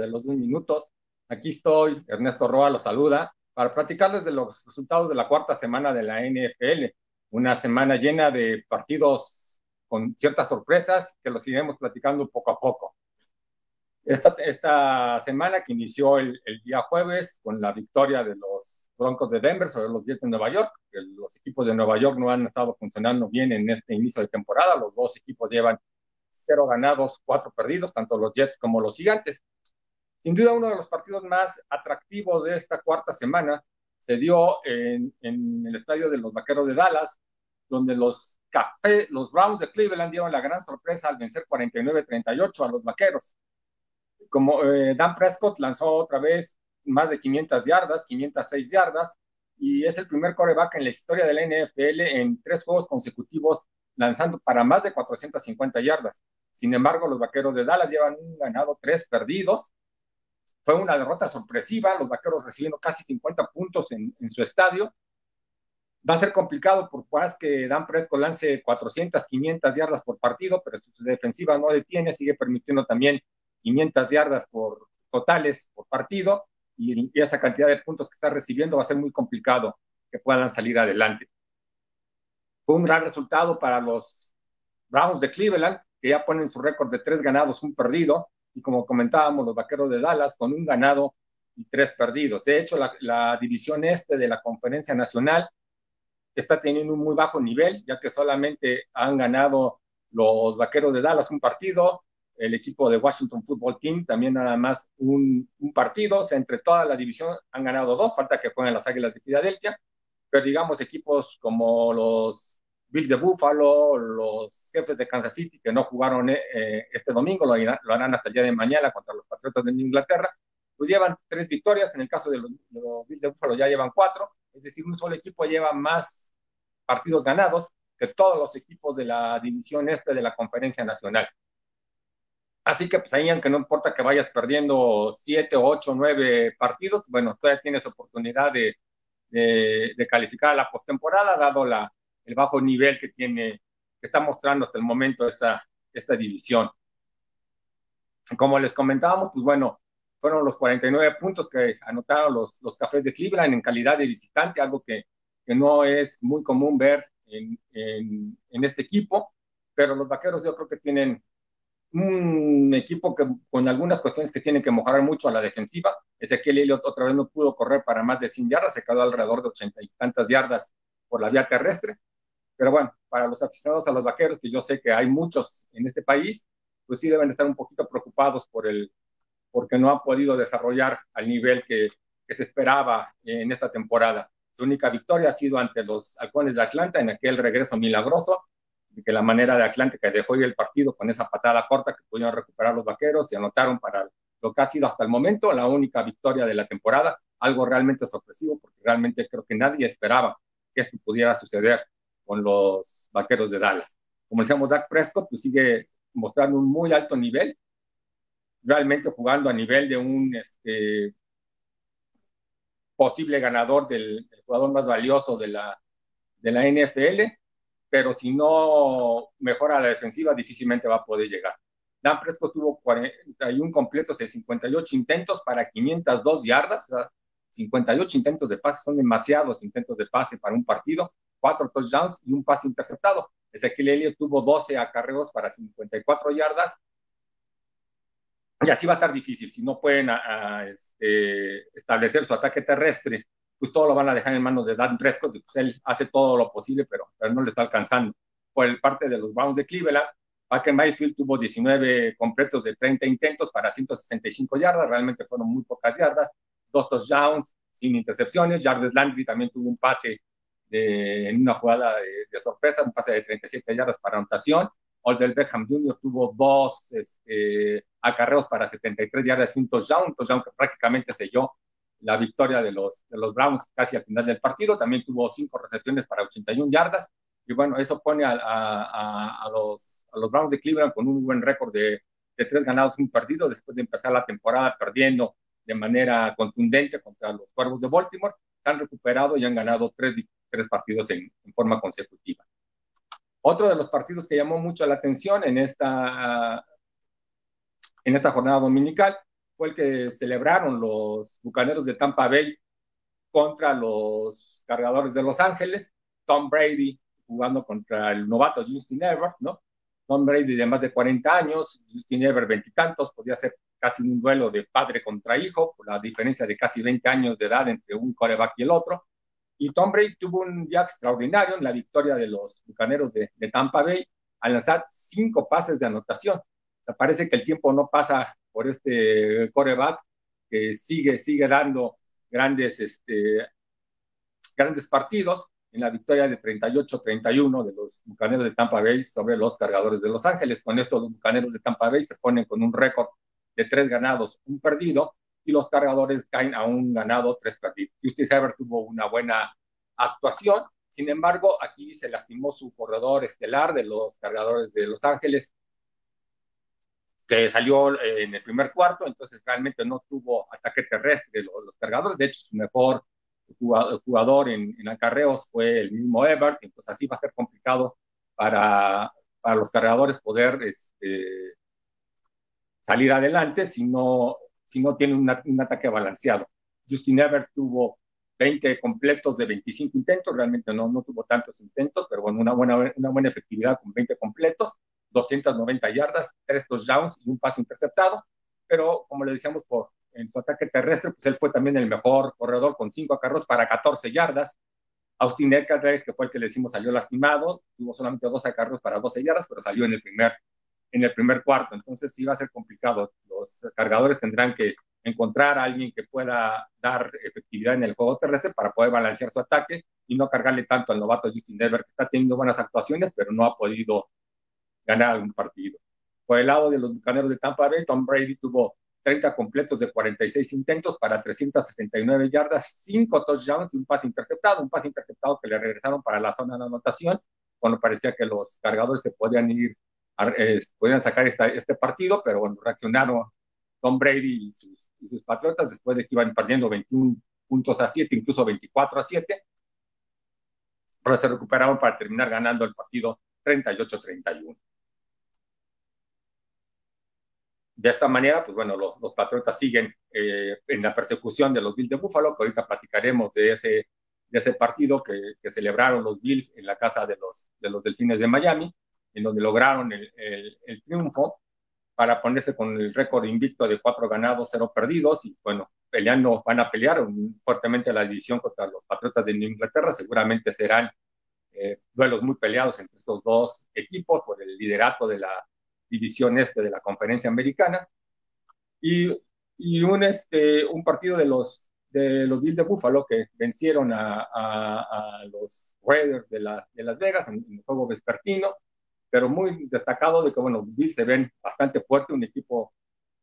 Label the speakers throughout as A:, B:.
A: de los dos minutos. Aquí estoy, Ernesto Roa los saluda, para platicarles de los resultados de la cuarta semana de la NFL. Una semana llena de partidos con ciertas sorpresas que los iremos platicando poco a poco. Esta, esta semana que inició el, el día jueves con la victoria de los Broncos de Denver sobre los Jets de Nueva York. Los equipos de Nueva York no han estado funcionando bien en este inicio de temporada. Los dos equipos llevan cero ganados, cuatro perdidos, tanto los Jets como los Gigantes. Sin duda, uno de los partidos más atractivos de esta cuarta semana se dio en, el estadio de los Vaqueros de Dallas, donde los, café, Browns de Cleveland dieron la gran sorpresa al vencer 49-38 a los Vaqueros. Como eh, Dan Prescott lanzó otra vez más de 500 yardas, 506 yardas, y es el primer coreback en la historia de la NFL en tres juegos consecutivos lanzando para más de 450 yardas. Sin embargo, los vaqueros de Dallas llevan ganado, tres perdidos. Fue una derrota sorpresiva, los vaqueros recibiendo casi 50 puntos en, en su estadio. Va a ser complicado por más que Dan Prescott lance 400, 500 yardas por partido, pero su defensiva no detiene, sigue permitiendo también 500 yardas por totales por partido y, y esa cantidad de puntos que está recibiendo va a ser muy complicado que puedan salir adelante. Fue un gran resultado para los Browns de Cleveland, que ya ponen su récord de tres ganados, un perdido, y como comentábamos, los Vaqueros de Dallas con un ganado y tres perdidos. De hecho, la, la división este de la Conferencia Nacional está teniendo un muy bajo nivel, ya que solamente han ganado los Vaqueros de Dallas un partido, el equipo de Washington Football Team también nada más un, un, partido, o sea, entre toda la división han ganado dos, falta que jueguen las Águilas de Filadelfia, pero digamos equipos como los Bills de Buffalo, los jefes de Kansas City que no jugaron eh, este domingo, lo, harán hasta el día de mañana contra los Patriotas de Inglaterra, pues llevan tres victorias, en el caso de los, de los Bills de Buffalo ya llevan cuatro, es decir, un solo equipo lleva más partidos ganados que todos los equipos de la división este de la Conferencia Nacional. Así que pues ahí, aunque no importa que vayas perdiendo siete, ocho, nueve partidos, bueno, todavía tienes oportunidad de, de, de calificar a la postemporada, dado la, el bajo nivel que tiene, que está mostrando hasta el momento esta, esta división. Como les comentábamos, pues bueno, fueron los 49 puntos que anotaron los, los cafés de Cleveland en calidad de visitante, algo que, que no es muy común ver en, en, este equipo, pero los vaqueros yo creo que tienen un equipo que con algunas cuestiones que tienen que mejorar mucho a la defensiva. Ezequiel Elliott otra vez no pudo correr para más de 100 yardas, se quedó alrededor de 80 y tantas yardas por la vía terrestre. Pero bueno, para los aficionados a los vaqueros, que yo sé que hay muchos en este país, pues sí deben estar un poquito preocupados por el, porque no han podido desarrollar al nivel que, que se esperaba en esta temporada. Su única victoria ha sido ante los halcones de Atlanta en aquel regreso milagroso que la manera de Atlante que dejó ir el partido con esa patada corta que pudieron recuperar los vaqueros y anotaron para lo que ha sido hasta el momento la única victoria de la temporada, algo realmente sorpresivo porque realmente creo que nadie esperaba que esto pudiera suceder con los vaqueros de Dallas. Como decíamos, Dak Prescott pues sigue mostrando un muy alto nivel, realmente jugando a nivel de un este, posible ganador del, del jugador más valioso de la, de la NFL pero si no mejora la defensiva, difícilmente va a poder llegar. Dan Prescott tuvo 41 completos de 58 intentos para 502 yardas, o sea, 58 intentos de pase, son demasiados intentos de pase para un partido, cuatro touchdowns y un pase interceptado. Ezequiel Elliott tuvo 12 acarreos para 54 yardas, y así va a estar difícil, si no pueden a, a, este, establecer su ataque terrestre pues todo lo van a dejar en manos de Dan Prescott, y pues él hace todo lo posible, pero, pero no le está alcanzando. Por el parte de los Browns de Cleveland, Baker Mayfield tuvo 19 completos de 30 intentos para 165 yardas, realmente fueron muy pocas yardas, dos touchdowns sin intercepciones, Jarvis Landry también tuvo un pase de, en una jugada de, de, sorpresa, un pase de 37 yardas para anotación, Odell Beckham Jr. tuvo dos este, acarreos para 73 yardas y un touchdown, un touchdown que prácticamente selló la victoria de los, de los Browns casi al final del partido. También tuvo cinco recepciones para 81 yardas. Y bueno, eso pone a, a, a, los, a los Browns de Cleveland con un buen récord de, de tres ganados, un perdido, después de empezar la temporada perdiendo de manera contundente contra los Cuervos de Baltimore. Han recuperado y han ganado tres, tres partidos en, forma consecutiva. Otro de los partidos que llamó mucho la atención en esta, en esta jornada dominical fue el que celebraron los Bucaneros de Tampa Bay contra los Cargadores de Los Ángeles. Tom Brady jugando contra el novato Justin Everett, ¿no? Tom Brady de más de 40 años, Justin Everett veintitantos, podía ser casi un duelo de padre contra hijo, por la diferencia de casi 20 años de edad entre un coreback y el otro. Y Tom Brady tuvo un día extraordinario en la victoria de los Bucaneros de, de Tampa Bay al lanzar cinco pases de anotación. parece que el tiempo no pasa por este coreback que sigue, sigue dando grandes, este, grandes partidos en la victoria de 38-31 de los Bucaneros de Tampa Bay sobre los Cargadores de Los Ángeles. Con esto los Bucaneros de Tampa Bay se ponen con un récord de tres ganados, un perdido, y los Cargadores caen a un ganado, tres perdidos. Justin Herbert tuvo una buena actuación, sin embargo, aquí se lastimó su corredor estelar de los Cargadores de Los Ángeles, que salió eh, en el primer cuarto, entonces realmente no tuvo ataque terrestre los, los cargadores, de hecho su mejor jugador en, en, acarreos fue el mismo Ebert, entonces así va a ser complicado para, para los cargadores poder este, salir adelante si no, si no tienen un ataque balanceado. Justin Ebert tuvo 20 completos de 25 intentos, realmente no, no tuvo tantos intentos, pero bueno, una buena, una buena efectividad con 20 completos, 290 yardas, 3 touchdowns y un pase interceptado, pero como le decíamos por en su ataque terrestre, pues él fue también el mejor corredor con 5 carros para 14 yardas. Austin Eckler, que fue el que le decimos salió lastimado, tuvo solamente 12 carros para 12 yardas, pero salió en el primer en el primer cuarto, entonces sí va a ser complicado. Los cargadores tendrán que encontrar a alguien que pueda dar efectividad en el juego terrestre para poder balancear su ataque y no cargarle tanto al novato Justin Dever, que está teniendo buenas actuaciones, pero no ha podido ganar algún partido. Por el lado de los bucaneros de Tampa Bay, Tom Brady tuvo 30 completos de 46 intentos para 369 yardas, 5 touchdowns y un pase interceptado, un pase interceptado que le regresaron para la zona de anotación, cuando parecía que los cargadores se podían ir, eh, podían sacar esta, este partido, pero bueno, reaccionaron Tom Brady y sus, y sus, Patriotas después de que iban perdiendo 21 puntos a 7, incluso 24 a 7. Pero se recuperaron para terminar ganando el partido 38-31. De esta manera, pues bueno, los, los Patriotas siguen eh, en la persecución de los Bills de Buffalo, que ahorita platicaremos de ese, de ese partido que, que, celebraron los Bills en la casa de los, de los Delfines de Miami, en donde lograron el, el, el triunfo para ponerse con el récord invicto de cuatro ganados, cero perdidos, y bueno, peleando, van a pelear fuertemente la división contra los Patriotas de Inglaterra, seguramente serán eh, duelos muy peleados entre estos dos equipos por el liderato de la división este de la conferencia americana, y, y un, este, un partido de los, de los Bills de Buffalo que vencieron a, a, a los Raiders de, la, de Las Vegas en, en el juego vespertino, pero muy destacado de que, bueno, se ven bastante fuerte, un equipo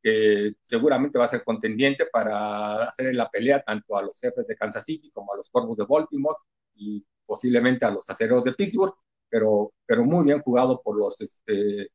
A: que seguramente va a ser contendiente para hacer la pelea tanto a los jefes de Kansas City como a los Corvos de Baltimore y posiblemente a los aceros de Pittsburgh, pero, pero muy bien jugado por los, este,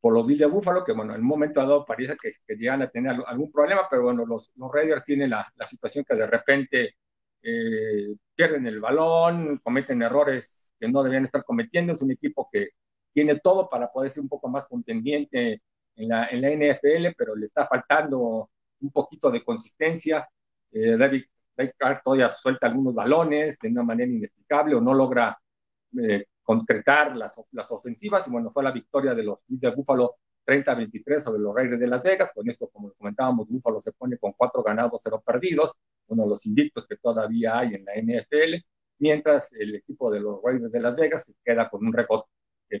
A: por los Bills de Buffalo, que bueno, en un momento dado parece que, llegan a tener algún problema, pero bueno, los, los Raiders tienen la, la situación que de repente eh, pierden el balón, cometen errores que no debían estar cometiendo. Es un equipo que tiene todo para poder ser un poco más contendiente en la, en la NFL, pero le está faltando un poquito de consistencia. Eh, David, David Carr todavía suelta algunos balones de una manera inexplicable o no logra eh, concretar las, las ofensivas. Y bueno, fue la victoria de los Bills de Buffalo 30-23 sobre los Raiders de Las Vegas. Con esto, como comentábamos, Buffalo se pone con cuatro ganados, cero perdidos, uno de los invictos que todavía hay en la NFL mientras el equipo de los Raiders de Las Vegas se queda con un récord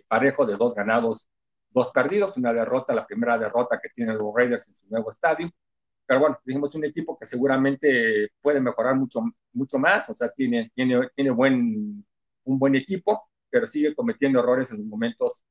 A: parejo de dos ganados, dos perdidos, una derrota, la primera derrota que tienen los Raiders en su nuevo estadio. Pero bueno, dijimos un equipo que seguramente puede mejorar mucho, mucho más, o sea, tiene, tiene, tiene buen, un buen equipo, pero sigue cometiendo errores en los momentos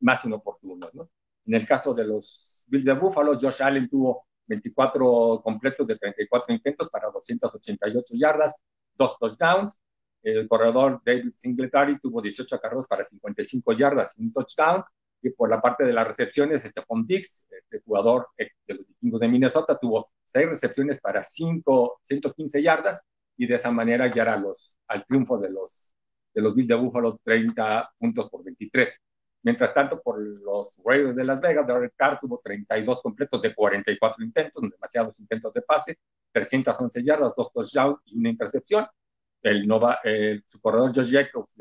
A: más inoportunos. ¿no? En el caso de los Bills de Buffalo, Josh Allen tuvo 24 completos de 34 intentos para 288 yardas, dos touchdowns, el corredor David Singletary tuvo 18 carros para 55 yardas y un touchdown. Y por la parte de las recepciones, Stephon Dix, este jugador de los vikingos de Minnesota, tuvo 6 recepciones para 5, 115 yardas y de esa manera ya los, al triunfo de los, de los Bills de Buffalo 30 puntos por 23. Mientras tanto, por los Raiders de Las Vegas, Derek Carr tuvo 32 completos de 44 intentos, demasiados intentos de pase, 311 yardas, dos touchdowns y una intercepción. El Nova, su corredor Josh Jacobs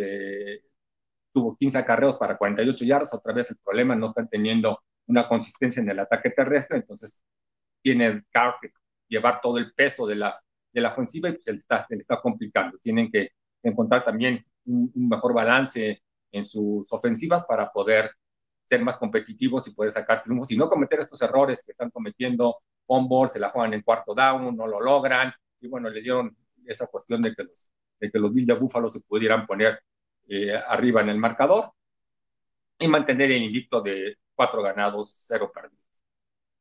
A: tuvo 15 acarreos para 48 yardas. Otra vez el problema, no están teniendo una consistencia en el ataque terrestre, entonces tiene que llevar todo el peso de la, de la ofensiva y pues se le está, se está complicando. Tienen que encontrar también un, mejor balance en sus ofensivas para poder ser más competitivos y poder sacar triunfos y no cometer estos errores que están cometiendo on se la juegan en cuarto down, no lo logran y bueno, le dieron esa cuestión de que los, de que los Bills de Búfalo se pudieran poner eh, arriba en el marcador y mantener el invicto de cuatro ganados, cero perdidos.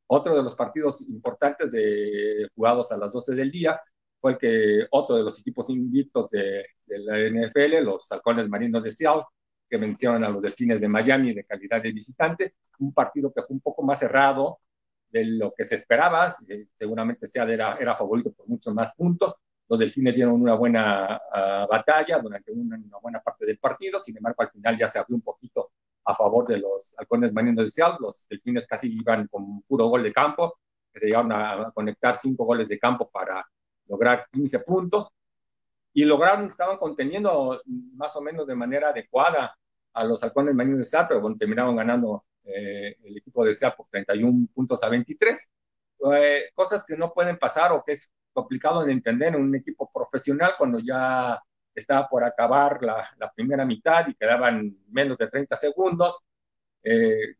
A: Otro de los partidos importantes de, jugados a las 12 del día fue el que otro de los equipos invictos de, la NFL, los halcones marinos de Seattle, que vencieron a los delfines de Miami de calidad de visitante, un partido que fue un poco más cerrado de lo que se esperaba, eh, seguramente Seattle era, era favorito por muchos más puntos, los delfines dieron una buena uh, batalla durante una, buena parte del partido, sin embargo al final ya se abrió un poquito a favor de los halcones marinos de Seattle, los delfines casi iban con puro gol de campo, que se llegaron a conectar cinco goles de campo para lograr 15 puntos, y lograron, estaban conteniendo más o menos de manera adecuada a los halcones marinos de Seattle, pero terminaron ganando eh, el equipo de Seattle por 31 puntos a 23, eh, cosas que no pueden pasar o que es complicado de entender en un equipo profesional cuando ya estaba por acabar la, la primera mitad y quedaban menos de 30 segundos. Eh,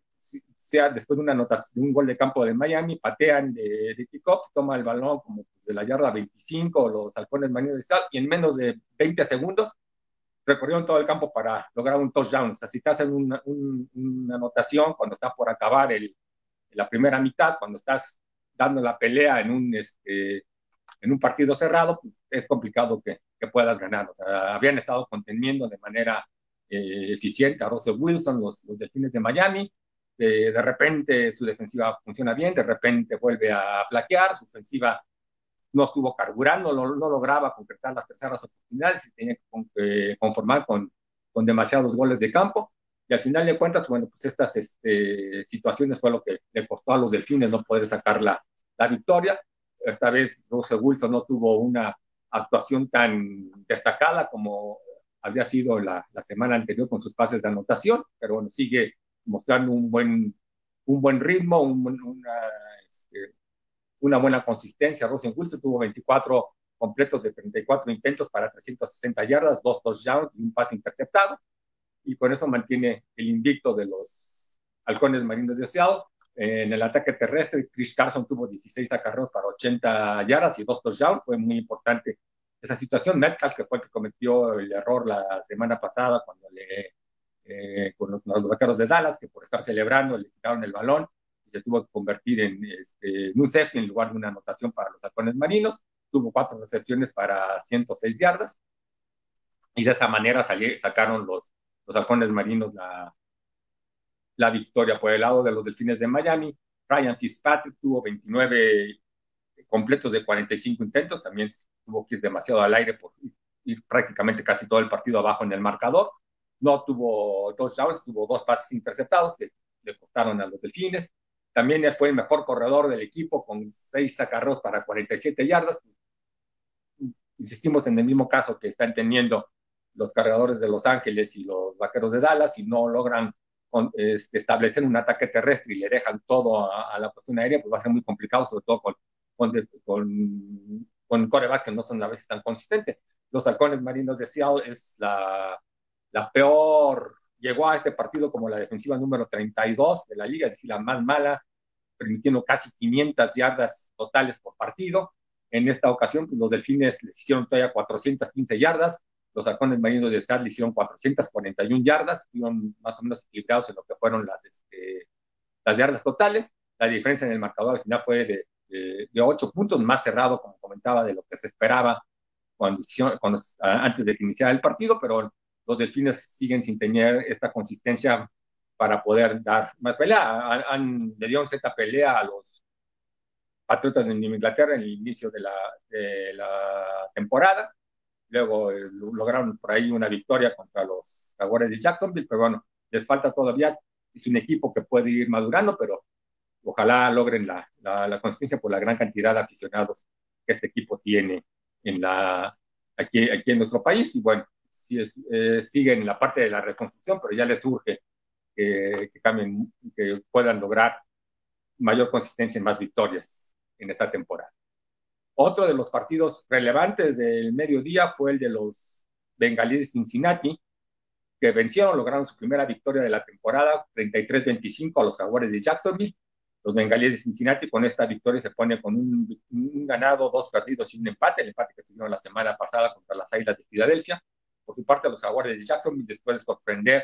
A: sea después de una anotación, de un gol de campo de Miami, patean de, de kickoff, toma el balón como de la yarda 25, los halcones marinos de sal, y en menos de 20 segundos recorrieron todo el campo para lograr un touchdown. O sea, si te hacen una, una anotación cuando está por acabar el, la primera mitad, cuando estás dando la pelea en un, este, en un partido cerrado, es complicado que, que, puedas ganar. O sea, habían estado conteniendo de manera eh, eficiente a Russell Wilson, los, los delfines de Miami. Eh, de repente su defensiva funciona bien, de repente vuelve a plaquear, su ofensiva no estuvo carburando, no, no lograba concretar las terceras oportunidades y tenía que conformar con, con demasiados goles de campo. Y al final de cuentas, bueno, pues estas este, situaciones fue lo que le costó a los delfines no poder sacar la, la victoria. Esta vez Russell Wilson no tuvo una actuación tan destacada como había sido la, la semana anterior con sus pases de anotación, pero bueno, sigue mostrando un buen, un buen ritmo, un, una, este, una buena consistencia. Russell Wilson tuvo 24 completos de 34 intentos para 360 yardas, dos touchdowns y un pase interceptado, y con eso mantiene el invicto de los halcones marinos de Seattle en el ataque terrestre, Chris Carson tuvo 16 acarreos para 80 yardas y dos touchdowns. Fue muy importante esa situación. Metcalf, que fue el que cometió el error la semana pasada cuando le, eh, con los, los, vaqueros de Dallas, que por estar celebrando le quitaron el balón y se tuvo que convertir en, este, en un safety en lugar de una anotación para los halcones marinos. Tuvo cuatro recepciones para 106 yardas y de esa manera salí, sacaron los, los halcones marinos la, la victoria por el lado de los Delfines de Miami. Ryan Fitzpatrick tuvo 29 completos de 45 intentos, también tuvo que ir demasiado al aire por ir prácticamente casi todo el partido abajo en el marcador. No tuvo dos touchdowns, tuvo dos pases interceptados que le a los Delfines. También fue el mejor corredor del equipo con seis sacarros para 47 yardas. Insistimos en el mismo caso que están teniendo los cargadores de Los Ángeles y los vaqueros de Dallas y no logran este, establecer un ataque terrestre y le dejan todo a, a, la cuestión aérea, pues va a ser muy complicado, sobre todo con, con, con, con corebacks que no son a veces tan consistentes. Los halcones marinos de Seattle es la, la peor, llegó a este partido como la defensiva número 32 de la liga, es decir, la más mala, permitiendo casi 500 yardas totales por partido. En esta ocasión, pues, los delfines les hicieron todavía 415 yardas, los halcones marinos de Seattle hicieron 441 yardas, estuvieron más o menos equilibrados en lo que fueron las, este, las yardas totales. La diferencia en el marcador al final fue de, de, de 8 puntos, más cerrado, como comentaba, de lo que se esperaba cuando, cuando, antes de que iniciara el partido, pero los delfines siguen sin tener esta consistencia para poder dar más pelea. Han, han, le dieron cierta pelea a los Patriotas de Inglaterra en el inicio de la, de la temporada luego eh, lograron por ahí una victoria contra los Jaguares de Jacksonville, pero bueno, les falta todavía, es un equipo que puede ir madurando, pero ojalá logren la, la, consistencia por la gran cantidad de aficionados que este equipo tiene en la, aquí, aquí en nuestro país. Y bueno, sí es, eh, siguen en la parte de la reconstrucción, pero ya les urge que, que cambien, que puedan lograr mayor consistencia y más victorias en esta temporada. Otro de los partidos relevantes del mediodía fue el de los bengalíes de Cincinnati, que vencieron, lograron su primera victoria de la temporada, 33-25 a los jaguares de Jacksonville. Los bengalíes de Cincinnati con esta victoria se pone con un, ganado, dos perdidos y un empate, el empate que tuvieron la semana pasada contra las Águilas de Filadelfia. Por su parte, los jaguares de Jacksonville, después de sorprender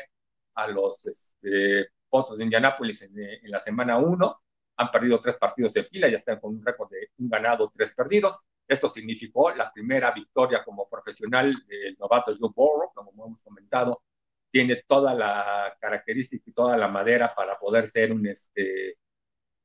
A: a los este, Potros de Indianápolis en, la semana 1, han perdido tres partidos en fila, ya están con un récord de un ganado, tres perdidos. Esto significó la primera victoria como profesional del novato Joe Burrow, como hemos comentado, tiene toda la característica y toda la madera para poder ser un, este,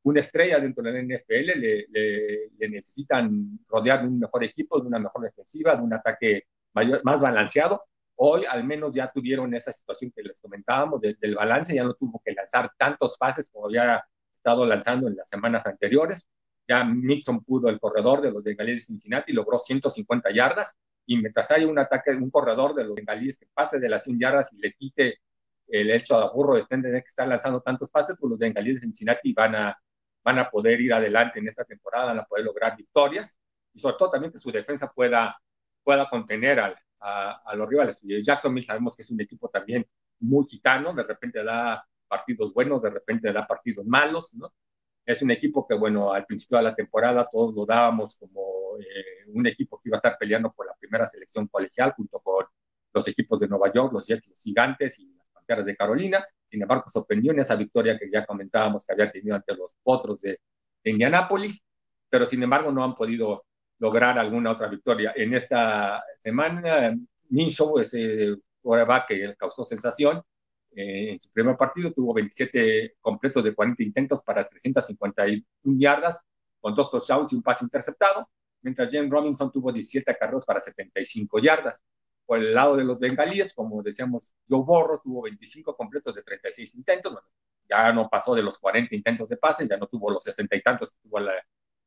A: una estrella dentro de la NFL. Le, le, necesitan rodear de un mejor equipo, de una mejor defensiva, de un ataque mayor, más balanceado. Hoy al menos ya tuvieron esa situación que les comentábamos del balance, ya no tuvo que lanzar tantos pases como había estado lanzando en las semanas anteriores. Ya Mixon pudo, el corredor de los bengalíes de Cincinnati, logró 150 yardas. Y mientras haya un ataque, un corredor de los bengalíes que pase de las 100 yardas y le quite el hecho a burro de tener que estar lanzando tantos pases, pues los bengalíes de Cincinnati van a, van a poder ir adelante en esta temporada, van a poder lograr victorias. Y sobre todo también que su defensa pueda, pueda contener a, a los rivales. Jacksonville sabemos que es un equipo también muy gitano, de repente da partidos buenos, de repente da partidos malos, ¿no? Es un equipo que, bueno, al principio de la temporada todos lo dábamos como eh, un equipo que iba a estar peleando por la primera selección colegial junto con los equipos de Nueva York, los Jets, los Gigantes y las Panteras de Carolina. Sin embargo, sorprendió en esa victoria que ya comentábamos que había tenido ante los Potros de, de Indianápolis, pero sin embargo no han podido lograr alguna otra victoria. En esta semana, Minshew, ese coreback que causó sensación, eh, en su primer partido tuvo 27 completos de 40 intentos para 351 yardas, con dos touchdowns y un pase interceptado, mientras James Robinson tuvo 17 carros para 75 yardas. Por el lado de los bengalíes, como decíamos, Joe Borro tuvo 25 completos de 36 intentos, bueno, ya no pasó de los 40 intentos de pase, ya no tuvo los 60 y tantos que tuvo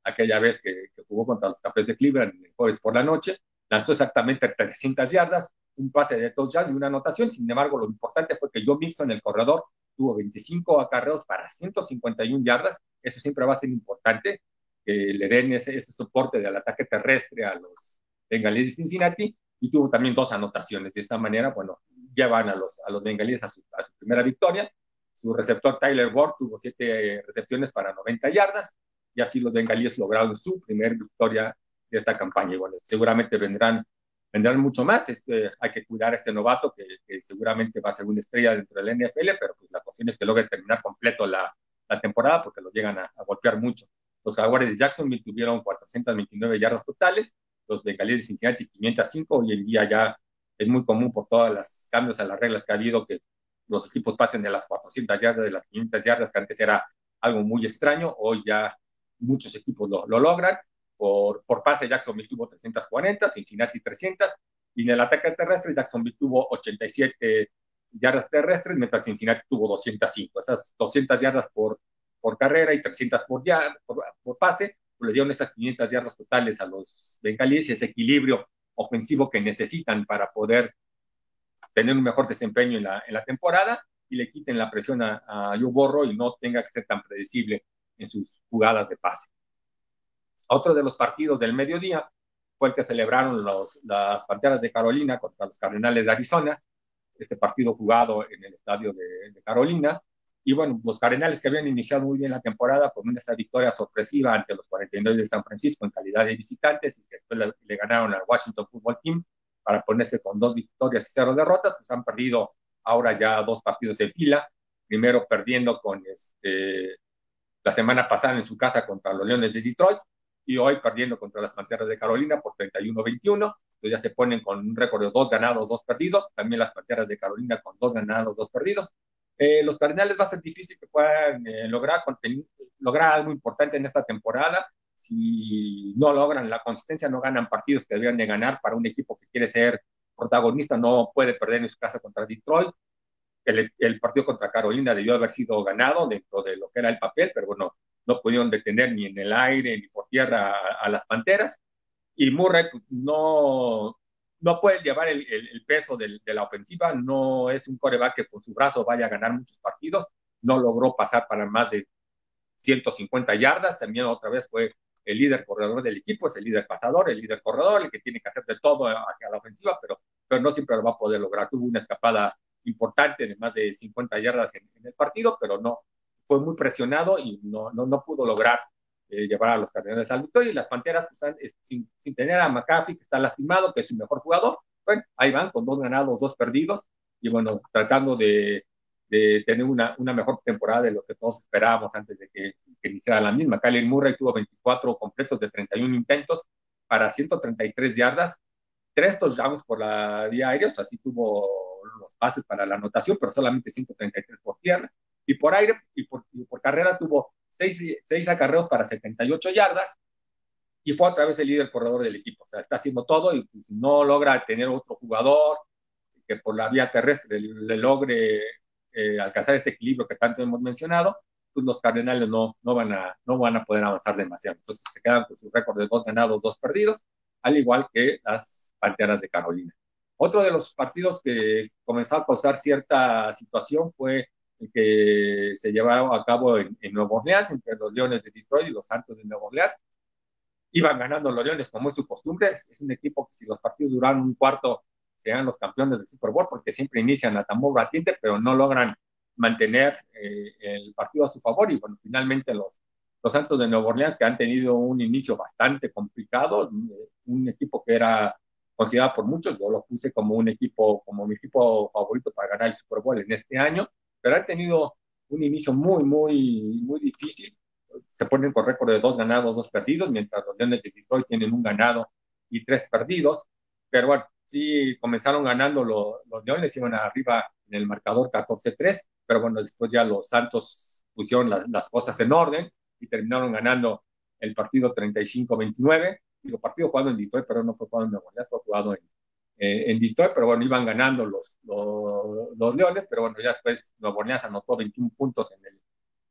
A: aquella vez que, jugó contra los Cafés de Cleveland el jueves por la noche, lanzó exactamente 300 yardas, un pase de touchdown y una anotación. Sin embargo, lo importante fue que Joe Mixon, el corredor, tuvo 25 acarreos para 151 yardas. Eso siempre va a ser importante, que le den ese, soporte del ataque terrestre a los bengalíes de Cincinnati. Y tuvo también dos anotaciones. De esta manera, bueno, llevan a los, a los bengalíes a su, primera victoria. Su receptor Tyler Ward tuvo siete recepciones para 90 yardas. Y así los bengalíes lograron su primera victoria de esta campaña. Seguramente vendrán vendrán mucho más. Este, hay que cuidar a este novato que, seguramente va a ser una estrella dentro del NFL, pero pues la cuestión es que logre terminar completo la, temporada porque lo llegan a, golpear mucho. Los Jaguares de Jacksonville tuvieron 429 yardas totales, los Bengalíes de Cincinnati 505. Hoy en día ya es muy común por todos los cambios a las reglas que ha habido que los equipos pasen de las 400 yardas, de las 500 yardas, que antes era algo muy extraño. Hoy ya muchos equipos lo logran por, por pase, Jacksonville tuvo 340, Cincinnati 300, y en el ataque terrestre, Jacksonville tuvo 87 yardas terrestres, mientras Cincinnati tuvo 205. Esas 200 yardas por, por carrera y 300 por, por, pase, pues les dieron esas 500 yardas totales a los bengalíes y ese equilibrio ofensivo que necesitan para poder tener un mejor desempeño en la, en la temporada y le quiten la presión a, a Joe Borro y no tenga que ser tan predecible en sus jugadas de pase. Otro de los partidos del mediodía fue el que celebraron los, las Panteras de Carolina contra los Cardenales de Arizona, este partido jugado en el estadio de, Carolina. Y bueno, los Cardenales que habían iniciado muy bien la temporada con esa victoria sorpresiva ante los 49 de San Francisco en calidad de visitantes y que después le, ganaron al Washington Football Team para ponerse con dos victorias y cero derrotas, pues han perdido ahora ya dos partidos de fila, primero perdiendo con este, la semana pasada en su casa contra los Leones de Detroit y hoy perdiendo contra las Panteras de Carolina por 31-21. Entonces ya se ponen con un récord de dos ganados, dos perdidos. También las Panteras de Carolina con dos ganados, dos perdidos. Eh, los Cardenales va a ser difícil que puedan eh, lograr, lograr algo importante en esta temporada. Si no logran la consistencia, no ganan partidos que deberían de ganar para un equipo que quiere ser protagonista, no puede perder en su casa contra Detroit. el, partido contra Carolina debió haber sido ganado dentro de lo que era el papel, pero bueno, no pudieron detener ni en el aire ni por tierra a, las Panteras. Y Murray pues, no, no puede llevar el, peso de la ofensiva, no es un coreback que con su brazo vaya a ganar muchos partidos, no logró pasar para más de 150 yardas, también otra vez fue el líder corredor del equipo, es el líder pasador, el líder corredor, el que tiene que hacer de todo hacia la ofensiva, pero, pero no siempre lo va a poder lograr. Tuvo una escapada importante de más de 50 yardas en, el partido, pero no, fue muy presionado y no, no, no pudo lograr eh, llevar a los Cardenales al victoria. Y las Panteras, pues, sin, sin, tener a McAfee, que está lastimado, que es su mejor jugador, bueno, ahí van con dos ganados, dos perdidos, y bueno, tratando de de tener una, una mejor temporada de lo que todos esperábamos antes de que, que iniciara la misma. Kyler Murray tuvo 24 completos de 31 intentos para 133 yardas, tres touchdowns por la vía aérea, o sea, sí tuvo los pases para la anotación, pero solamente 133 por tierra, y por aire y por, por carrera tuvo 6, seis acarreos para 78 yardas, y fue otra vez el líder corredor del equipo, o sea, está haciendo todo y pues, no logra tener otro jugador que por la vía terrestre le logre eh, alcanzar este equilibrio que tanto hemos mencionado, pues los Cardenales no, no, van a, no van a poder avanzar demasiado. Entonces se quedan con su récord de dos ganados, dos perdidos, al igual que las Panteras de Carolina. Otro de los partidos que comenzó a causar cierta situación fue que se llevaba a cabo en, en Nueva Orleans, entre los Leones de Detroit y los Santos de Nueva Orleans. Iban ganando los Leones como es su costumbre. Es un equipo que si los partidos duran un cuarto, sean los campeones del Super Bowl, porque siempre inician a tambor batiente, pero no logran mantener eh, el partido a su favor. Y bueno, finalmente los, los Santos de Nueva Orleans, que han tenido un inicio bastante complicado, un equipo que era considerado por muchos, yo lo puse como un equipo, como mi equipo favorito para ganar el Super Bowl en este año, pero han tenido un inicio muy, muy, muy difícil. Se ponen con récord de dos ganados, dos perdidos, mientras los Leones de Detroit tienen un ganado y tres perdidos. Pero bueno, sí comenzaron ganando los, los Leones, iban arriba en el marcador 14-3, pero bueno, después ya los Santos pusieron las, cosas en orden y terminaron ganando el partido 35-29. Y los partidos jugados en Detroit, pero no fue jugado en Nueva Orleans, fue jugado en, eh, en Detroit, pero bueno, iban ganando los, los, los, Leones, pero bueno, ya después Nueva Orleans anotó 21 puntos en el,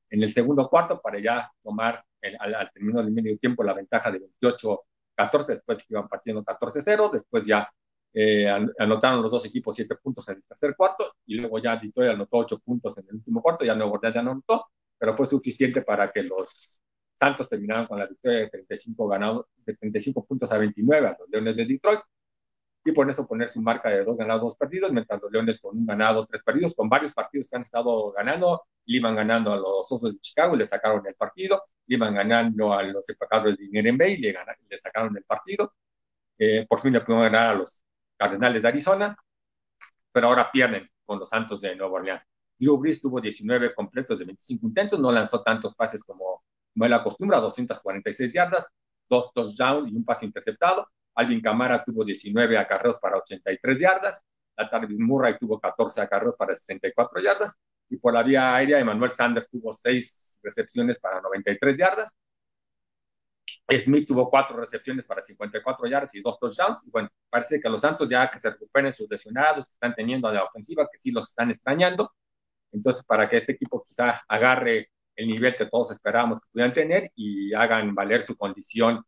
A: en el segundo cuarto para ya tomar al, al término del medio tiempo la ventaja de 28-14, después iban partiendo 14-0, después ya eh, anotaron los dos equipos siete puntos en el tercer cuarto y luego ya Detroit anotó ocho puntos en el último cuarto, ya Nuevo Orleans ya no anotó, pero fue suficiente para que los Santos terminaran con la victoria de 35, ganado, de 35 puntos a 29 a los Leones de Detroit y por eso poner su marca de dos ganados, dos perdidos, mientras los Leones con un ganado, tres perdidos, con varios partidos que han estado ganando, le iban ganando a los Osos de Chicago le sacaron el partido, le iban ganando a los empacadores de Green Bay le, le sacaron el partido, eh, por fin le pudieron ganar a los Cardenales de Arizona, pero ahora pierden con los Santos de Nueva Orleans. Drew Brees tuvo 19 completos de 25 intentos, no lanzó tantos pases como, como él acostumbra, 246 yardas, dos touchdowns y un pase interceptado. Alvin Camara tuvo 19 acarreos para 83 yardas. La Tarvis Murray tuvo 14 acarreos para 64 yardas. Y por la vía aérea, Emmanuel Sanders tuvo 6 recepciones para 93 yardas. Smith tuvo cuatro recepciones para 54 yardas y dos touchdowns. Y bueno, parece que los Santos ya que se recuperen sus lesionados están teniendo a la ofensiva, que sí los están extrañando. Entonces, para que este equipo quizá agarre el nivel que todos esperábamos que pudieran tener y hagan valer su condición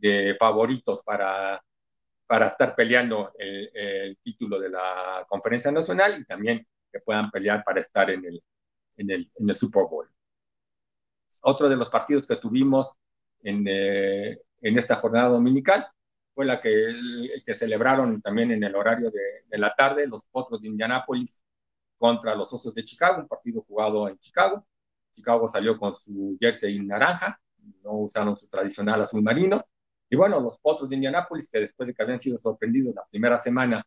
A: de favoritos para, para estar peleando el, el título de la conferencia nacional y también que puedan pelear para estar en el, en el, en el Super Bowl. Otro de los partidos que tuvimos en, eh, en esta jornada dominical. Fue la que, que celebraron también en el horario de, de, la tarde los Potros de Indianápolis contra los Osos de Chicago, un partido jugado en Chicago. Chicago salió con su jersey naranja, no usaron su tradicional azul marino. Y bueno, los Potros de Indianápolis, que después de que habían sido sorprendidos la primera semana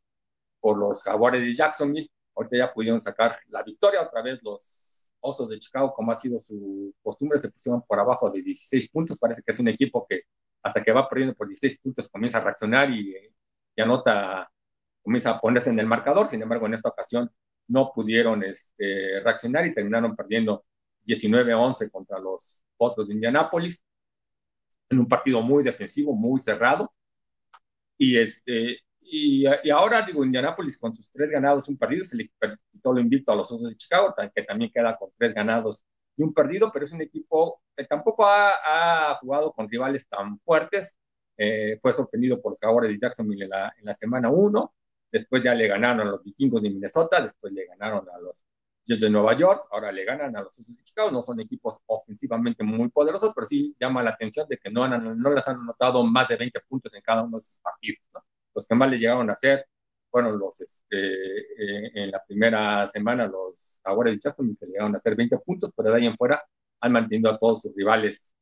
A: por los Jaguares de Jacksonville, ahorita ya pudieron sacar la victoria. Otra vez los Osos de Chicago, como ha sido su costumbre, se pusieron por abajo de 16 puntos. Parece que es un equipo que hasta que va perdiendo por 16 puntos comienza a reaccionar y, y anota, comienza a ponerse en el marcador. Sin embargo, en esta ocasión no pudieron este, reaccionar y terminaron perdiendo 19-11 contra los Potros de Indianápolis en un partido muy defensivo, muy cerrado. Y, este, y, y, ahora, digo, Indianapolis con sus tres ganados, un perdido, se le quitó lo invicto a los Osos de Chicago, que también queda con tres ganados y un perdido, pero es un equipo que tampoco ha, ha jugado con rivales tan fuertes. Eh, fue sorprendido por los Jaguares de Jacksonville en la, en la semana 1, después ya le ganaron a los Vikingos de Minnesota, después le ganaron a los Jets de Nueva York, ahora le ganan a los Osos de Chicago, no son equipos ofensivamente muy poderosos, pero sí llama la atención de que no, han, no les han anotado más de 20 puntos en cada uno de sus partidos. ¿no? Los que más le llegaron a hacer fueron los, este, eh, en la primera semana, los Jaguares de Jacksonville que llegaron a hacer 20 puntos, pero de ahí en fuera han mantenido a todos sus rivales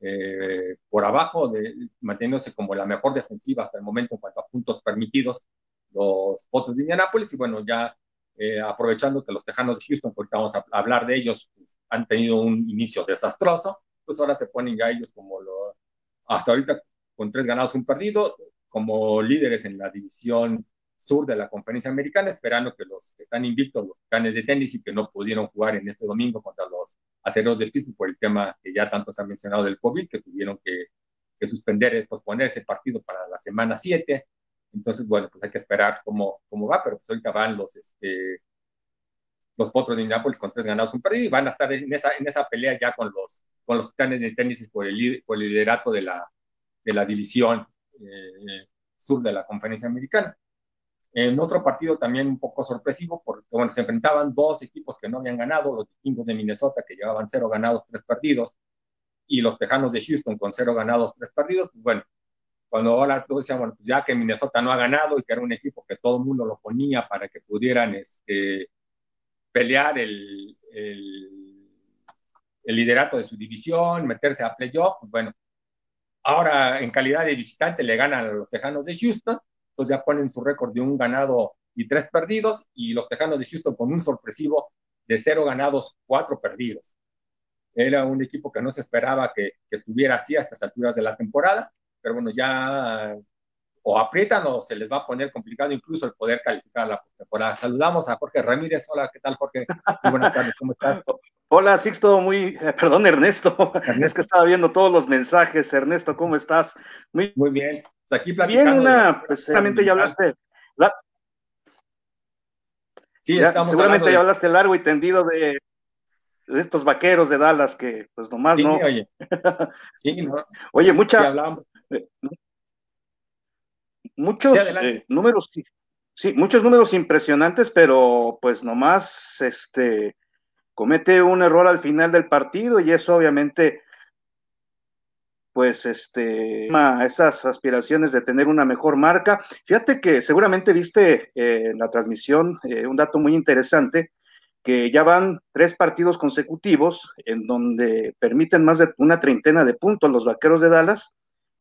A: eh, por abajo, de, manteniéndose como la mejor defensiva hasta el momento en cuanto a puntos permitidos, los Pozos de Indianápolis, y bueno, ya eh, aprovechando que los Tejanos de Houston, porque vamos a hablar de ellos, pues, han tenido un inicio desastroso, pues ahora se ponen ya ellos como lo, hasta ahorita con tres ganados, un perdido, como líderes en la división sur de la conferencia americana, esperando que los que están invictos, los canes de tenis y que no pudieron jugar en este domingo contra los aceros de Pittsburgh por el tema que ya tanto se ha mencionado del COVID, que tuvieron que, que suspender, posponer ese partido para la semana 7. Entonces, bueno, pues hay que esperar cómo, cómo va, pero pues ahorita van los, este, los potros de Indianapolis con tres ganados, un perdido, y van a estar en esa, en esa pelea ya con los, con los titanes de tenis por el, por el liderato de la, de la división eh, sur de la conferencia americana. En otro partido también un poco sorpresivo, porque bueno, se enfrentaban dos equipos que no habían ganado, los vikingos de Minnesota que llevaban cero ganados, tres perdidos, y los tejanos de Houston con cero ganados, tres perdidos. Pues bueno, cuando ahora todos decían, bueno, pues ya que Minnesota no ha ganado y que era un equipo que todo el mundo lo ponía para que pudieran este, pelear el, el, el liderato de su división, meterse a playoff, pues bueno, ahora en calidad de visitante le ganan a los Tejanos de Houston, entonces ya ponen su récord de un ganado y tres perdidos, y los Tejanos de Houston con un sorpresivo de cero ganados, cuatro perdidos. Era un equipo que no se esperaba que, que estuviera así a estas alturas de la temporada, pero bueno, ya o aprietan o se les va a poner complicado incluso el poder calificar la temporada. Saludamos a Jorge Ramírez. Hola, ¿qué tal, Jorge? Muy buenas tardes, ¿cómo estás?
B: Hola, Sixto, muy, eh, perdón, Ernesto. Ernesto. Es que estaba viendo todos los mensajes. Ernesto, ¿cómo estás?
A: Muy, muy bien.
B: Pues aquí platicando. Bien, una, pues seguramente ya hablaste. La... Sí, ya, estamos seguramente de... ya hablaste largo y tendido de, de estos vaqueros de Dallas que, pues nomás
A: sí,
B: no.
A: Oye, sí, no.
B: Oye, mucha. Muchos eh, números, sí, muchos números impresionantes, pero pues nomás este comete un error al final del partido y eso obviamente pues este esas aspiraciones de tener una mejor marca. Fíjate que seguramente viste eh, en la transmisión eh, un dato muy interesante que ya van tres partidos consecutivos en donde permiten más de una treintena de puntos los vaqueros de Dallas,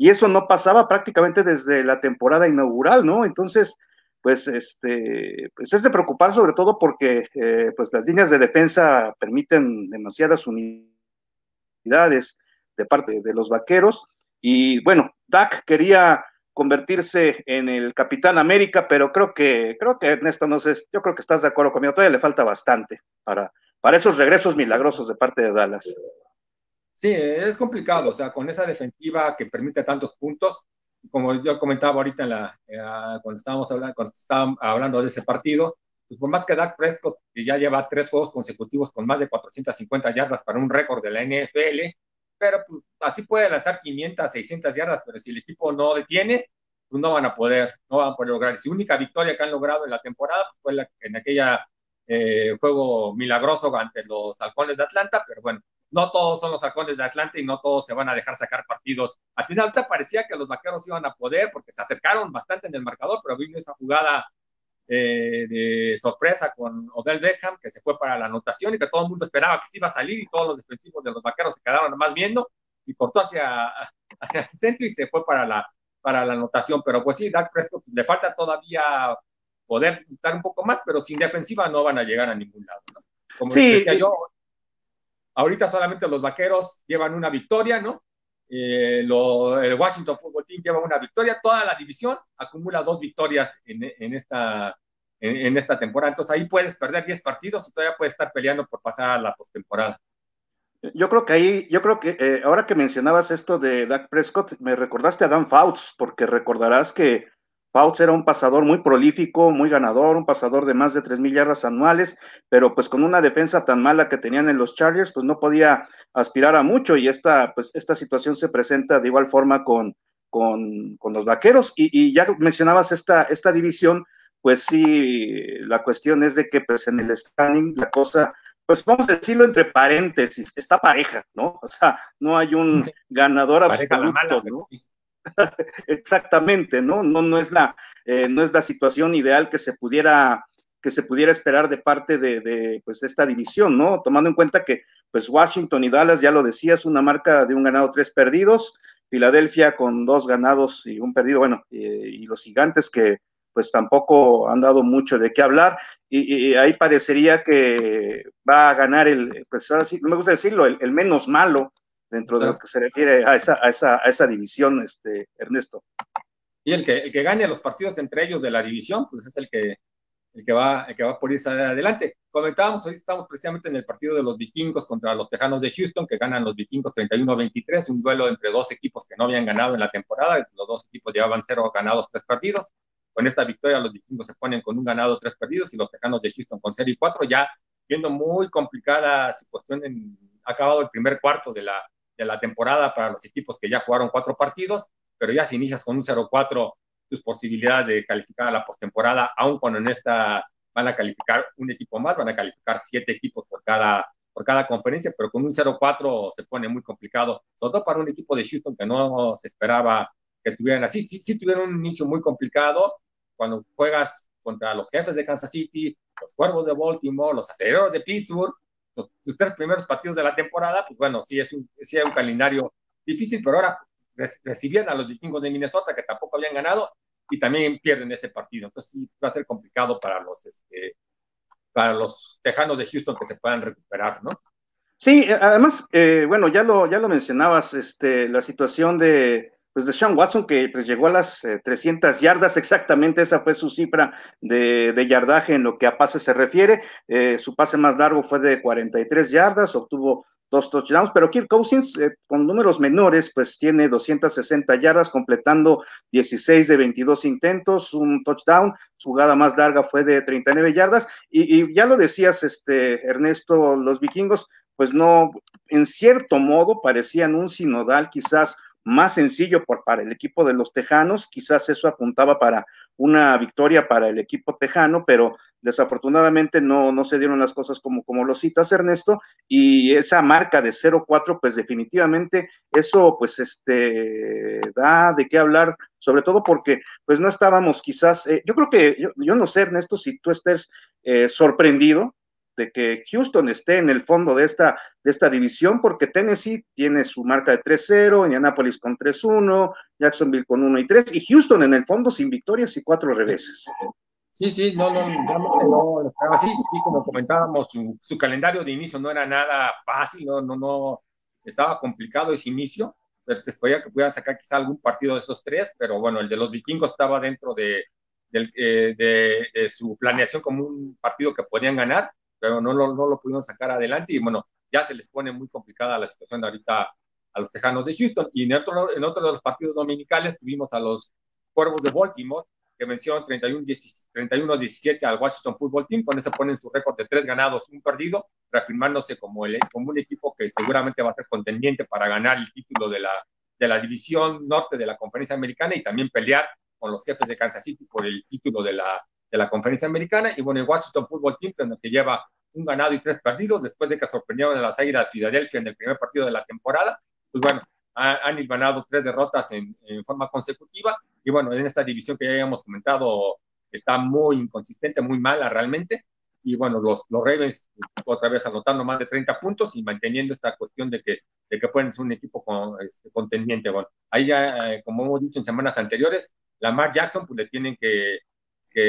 B: y eso no pasaba prácticamente desde la temporada inaugural, ¿no? Entonces, pues, este, pues es de preocupar sobre todo porque eh, pues las líneas de defensa permiten demasiadas unidades de parte de los vaqueros, y bueno, Dak quería convertirse en el Capitán América, pero creo que, creo que Ernesto, no sé, yo creo que estás de acuerdo conmigo, todavía le falta bastante para, para esos regresos milagrosos de parte de Dallas.
A: Sí, es complicado, o sea, con esa defensiva que permite tantos puntos, como yo comentaba ahorita en la, eh, cuando estábamos hablando, cuando estábamos hablando de ese partido, pues por más que Dak Prescott, ya lleva tres juegos consecutivos con más de 450 yardas para un récord de la NFL, pero pues, así puede lanzar 500, 600 yardas, pero si el equipo no detiene, pues no van a poder, no van a poder lograr. Su única victoria que han logrado en la temporada fue la, en aquella eh, juego milagroso ante los halcones de Atlanta, pero bueno, no todos son los halcones de Atlanta y no todos se van a dejar sacar partidos. Al final te parecía que los vaqueros iban a poder porque se acercaron bastante en el marcador, pero vino esa jugada eh, de sorpresa con Odell Beckham, que se fue para la anotación y que todo el mundo esperaba que se iba a salir y todos los defensivos de los vaqueros se quedaron más viendo y cortó hacia, hacia el centro y se fue para la, para la anotación. Pero pues sí, Dak Prescott le falta todavía poder luchar un poco más, pero sin defensiva no van a llegar a ningún lado. ¿no? Como sí. decía yo, ahorita solamente los vaqueros llevan una victoria, ¿no? Eh, el Washington Football Team lleva una victoria, toda la división acumula dos victorias en, esta, en, esta temporada. Entonces ahí puedes perder 10 partidos y todavía puedes estar peleando por pasar a la postemporada.
B: Yo creo que ahí, yo creo que eh, ahora que mencionabas esto de Dak Prescott, me recordaste a Dan Fouts, porque recordarás que Fouts era un pasador muy prolífico, muy ganador, un pasador de más de 3 mil yardas anuales, pero pues con una defensa tan mala que tenían en los Chargers, pues no podía aspirar a mucho y esta, pues, esta situación se presenta de igual forma con, con, los vaqueros. Y, ya mencionabas esta, esta división, pues sí, la cuestión es de que pues en el standing la cosa pues vamos a decirlo entre paréntesis, está pareja, ¿no? O sea, no hay un ganador absoluto, ¿no? Exactamente, ¿no? No, no es la, eh, no es la situación ideal que se pudiera, que se pudiera esperar de parte de, de pues, esta división, ¿no? Tomando en cuenta que, pues, Washington y Dallas, ya lo decías, una marca de un ganado, tres perdidos, Filadelfia con dos ganados y un perdido, bueno, y los gigantes que, pues tampoco han dado mucho de qué hablar y, ahí parecería que va a ganar el, pues así, no me gusta decirlo, el, menos malo dentro de lo que se refiere a esa, a esa, a esa división, este, Ernesto.
A: Y el que, el que gane los partidos entre ellos de la división, pues es el que, el que, va, el que va por irse adelante. Comentábamos, hoy estamos precisamente en el partido de los vikingos contra los Tejanos de Houston, que ganan los vikingos 31-23, un duelo entre dos equipos que no habían ganado en la temporada, los dos equipos llevaban cero ganados, tres partidos. Con esta victoria los vikingos se ponen con un ganado, tres perdidos y los tejanos de Houston con 0 y 4, ya viendo muy complicada su cuestión en acabado el primer cuarto de la, de la temporada para los equipos que ya jugaron cuatro partidos, pero ya si inicias con un 0-4, tus posibilidades de calificar a la postemporada, aun cuando en esta van a calificar un equipo más, van a calificar siete equipos por cada, por cada conferencia, pero con un 0-4 se pone muy complicado, sobre todo para un equipo de Houston que no se esperaba que tuvieran así. Sí, sí un inicio muy complicado, cuando juegas contra los jefes de Kansas City, los cuervos de Baltimore, los aceleros de Pittsburgh, los, tres primeros partidos de la temporada, pues bueno, sí es un, sí un calendario difícil, pero ahora recibían a los vikingos de Minnesota que tampoco habían ganado y también pierden ese partido. Entonces sí va a ser complicado para los, este, para los tejanos de Houston que se puedan recuperar, ¿no?
B: Sí, además, eh, bueno, ya lo, ya lo mencionabas, este, la situación de, pues de Sean Watson, que pues, llegó a las 300 eh, yardas, exactamente esa fue su cifra de, yardaje en lo que a pase se refiere. Eh, su pase más largo fue de 43 yardas, obtuvo dos touchdowns, pero Kirk Cousins eh, con números menores, pues tiene 260 yardas, completando 16 de 22 intentos, un touchdown, su jugada más larga fue de 39 yardas, y, y ya lo decías, este, Ernesto, los vikingos, pues no, en cierto modo parecían un sinodal, quizás más sencillo por, para el equipo de los Tejanos, quizás eso apuntaba para una victoria para el equipo tejano, pero desafortunadamente no, no se dieron las cosas como, como lo citas Ernesto, y esa marca de 0-4, pues definitivamente eso pues este da de qué hablar, sobre todo porque pues no estábamos quizás, eh, yo creo que, yo, yo, no sé Ernesto, si tú estés eh, sorprendido de que Houston esté en el fondo de esta, de esta división, porque Tennessee tiene su marca de 3-0, Indianapolis con 3-1, Jacksonville con 1 y 3, y Houston en el fondo sin victorias y cuatro reveses.
A: Sí, sí, no, no, realmente no, sí, sí, como comentábamos, su, calendario de inicio no era nada fácil, no, no, no, estaba complicado ese inicio, pero se espería que pudieran sacar quizá algún partido de esos tres, pero bueno, el de los vikingos estaba dentro de, eh, de, de su planeación como un partido que podían ganar, pero no lo, no lo pudieron sacar adelante y bueno, ya se les pone muy complicada la situación de ahorita a los Tejanos de Houston. Y en otro, en otro de los partidos dominicales tuvimos a los Cuervos de Baltimore, que vencieron 31-17 al Washington Football Team, con eso ponen su récord de tres ganados, un perdido, reafirmándose como, el, como un equipo que seguramente va a ser contendiente para ganar el título de la, de la división norte de la conferencia americana y también pelear con los jefes de Kansas City por el título de la, de la conferencia americana. Y bueno, el Washington Football Team, en que lleva un ganado y tres perdidos, después de que sorprendieron a las Águilas de Filadelfia en el primer partido de la temporada. Pues bueno, han ganado tres derrotas en, forma consecutiva. Y bueno, en esta división que ya habíamos comentado, está muy inconsistente, muy mala realmente. Y bueno, los, los Ravens otra vez anotando más de 30 puntos y manteniendo esta cuestión de que, de que pueden ser un equipo con, este, contendiente. Bueno, ahí ya, eh, como hemos dicho en semanas anteriores, Lamar Jackson pues le tienen que,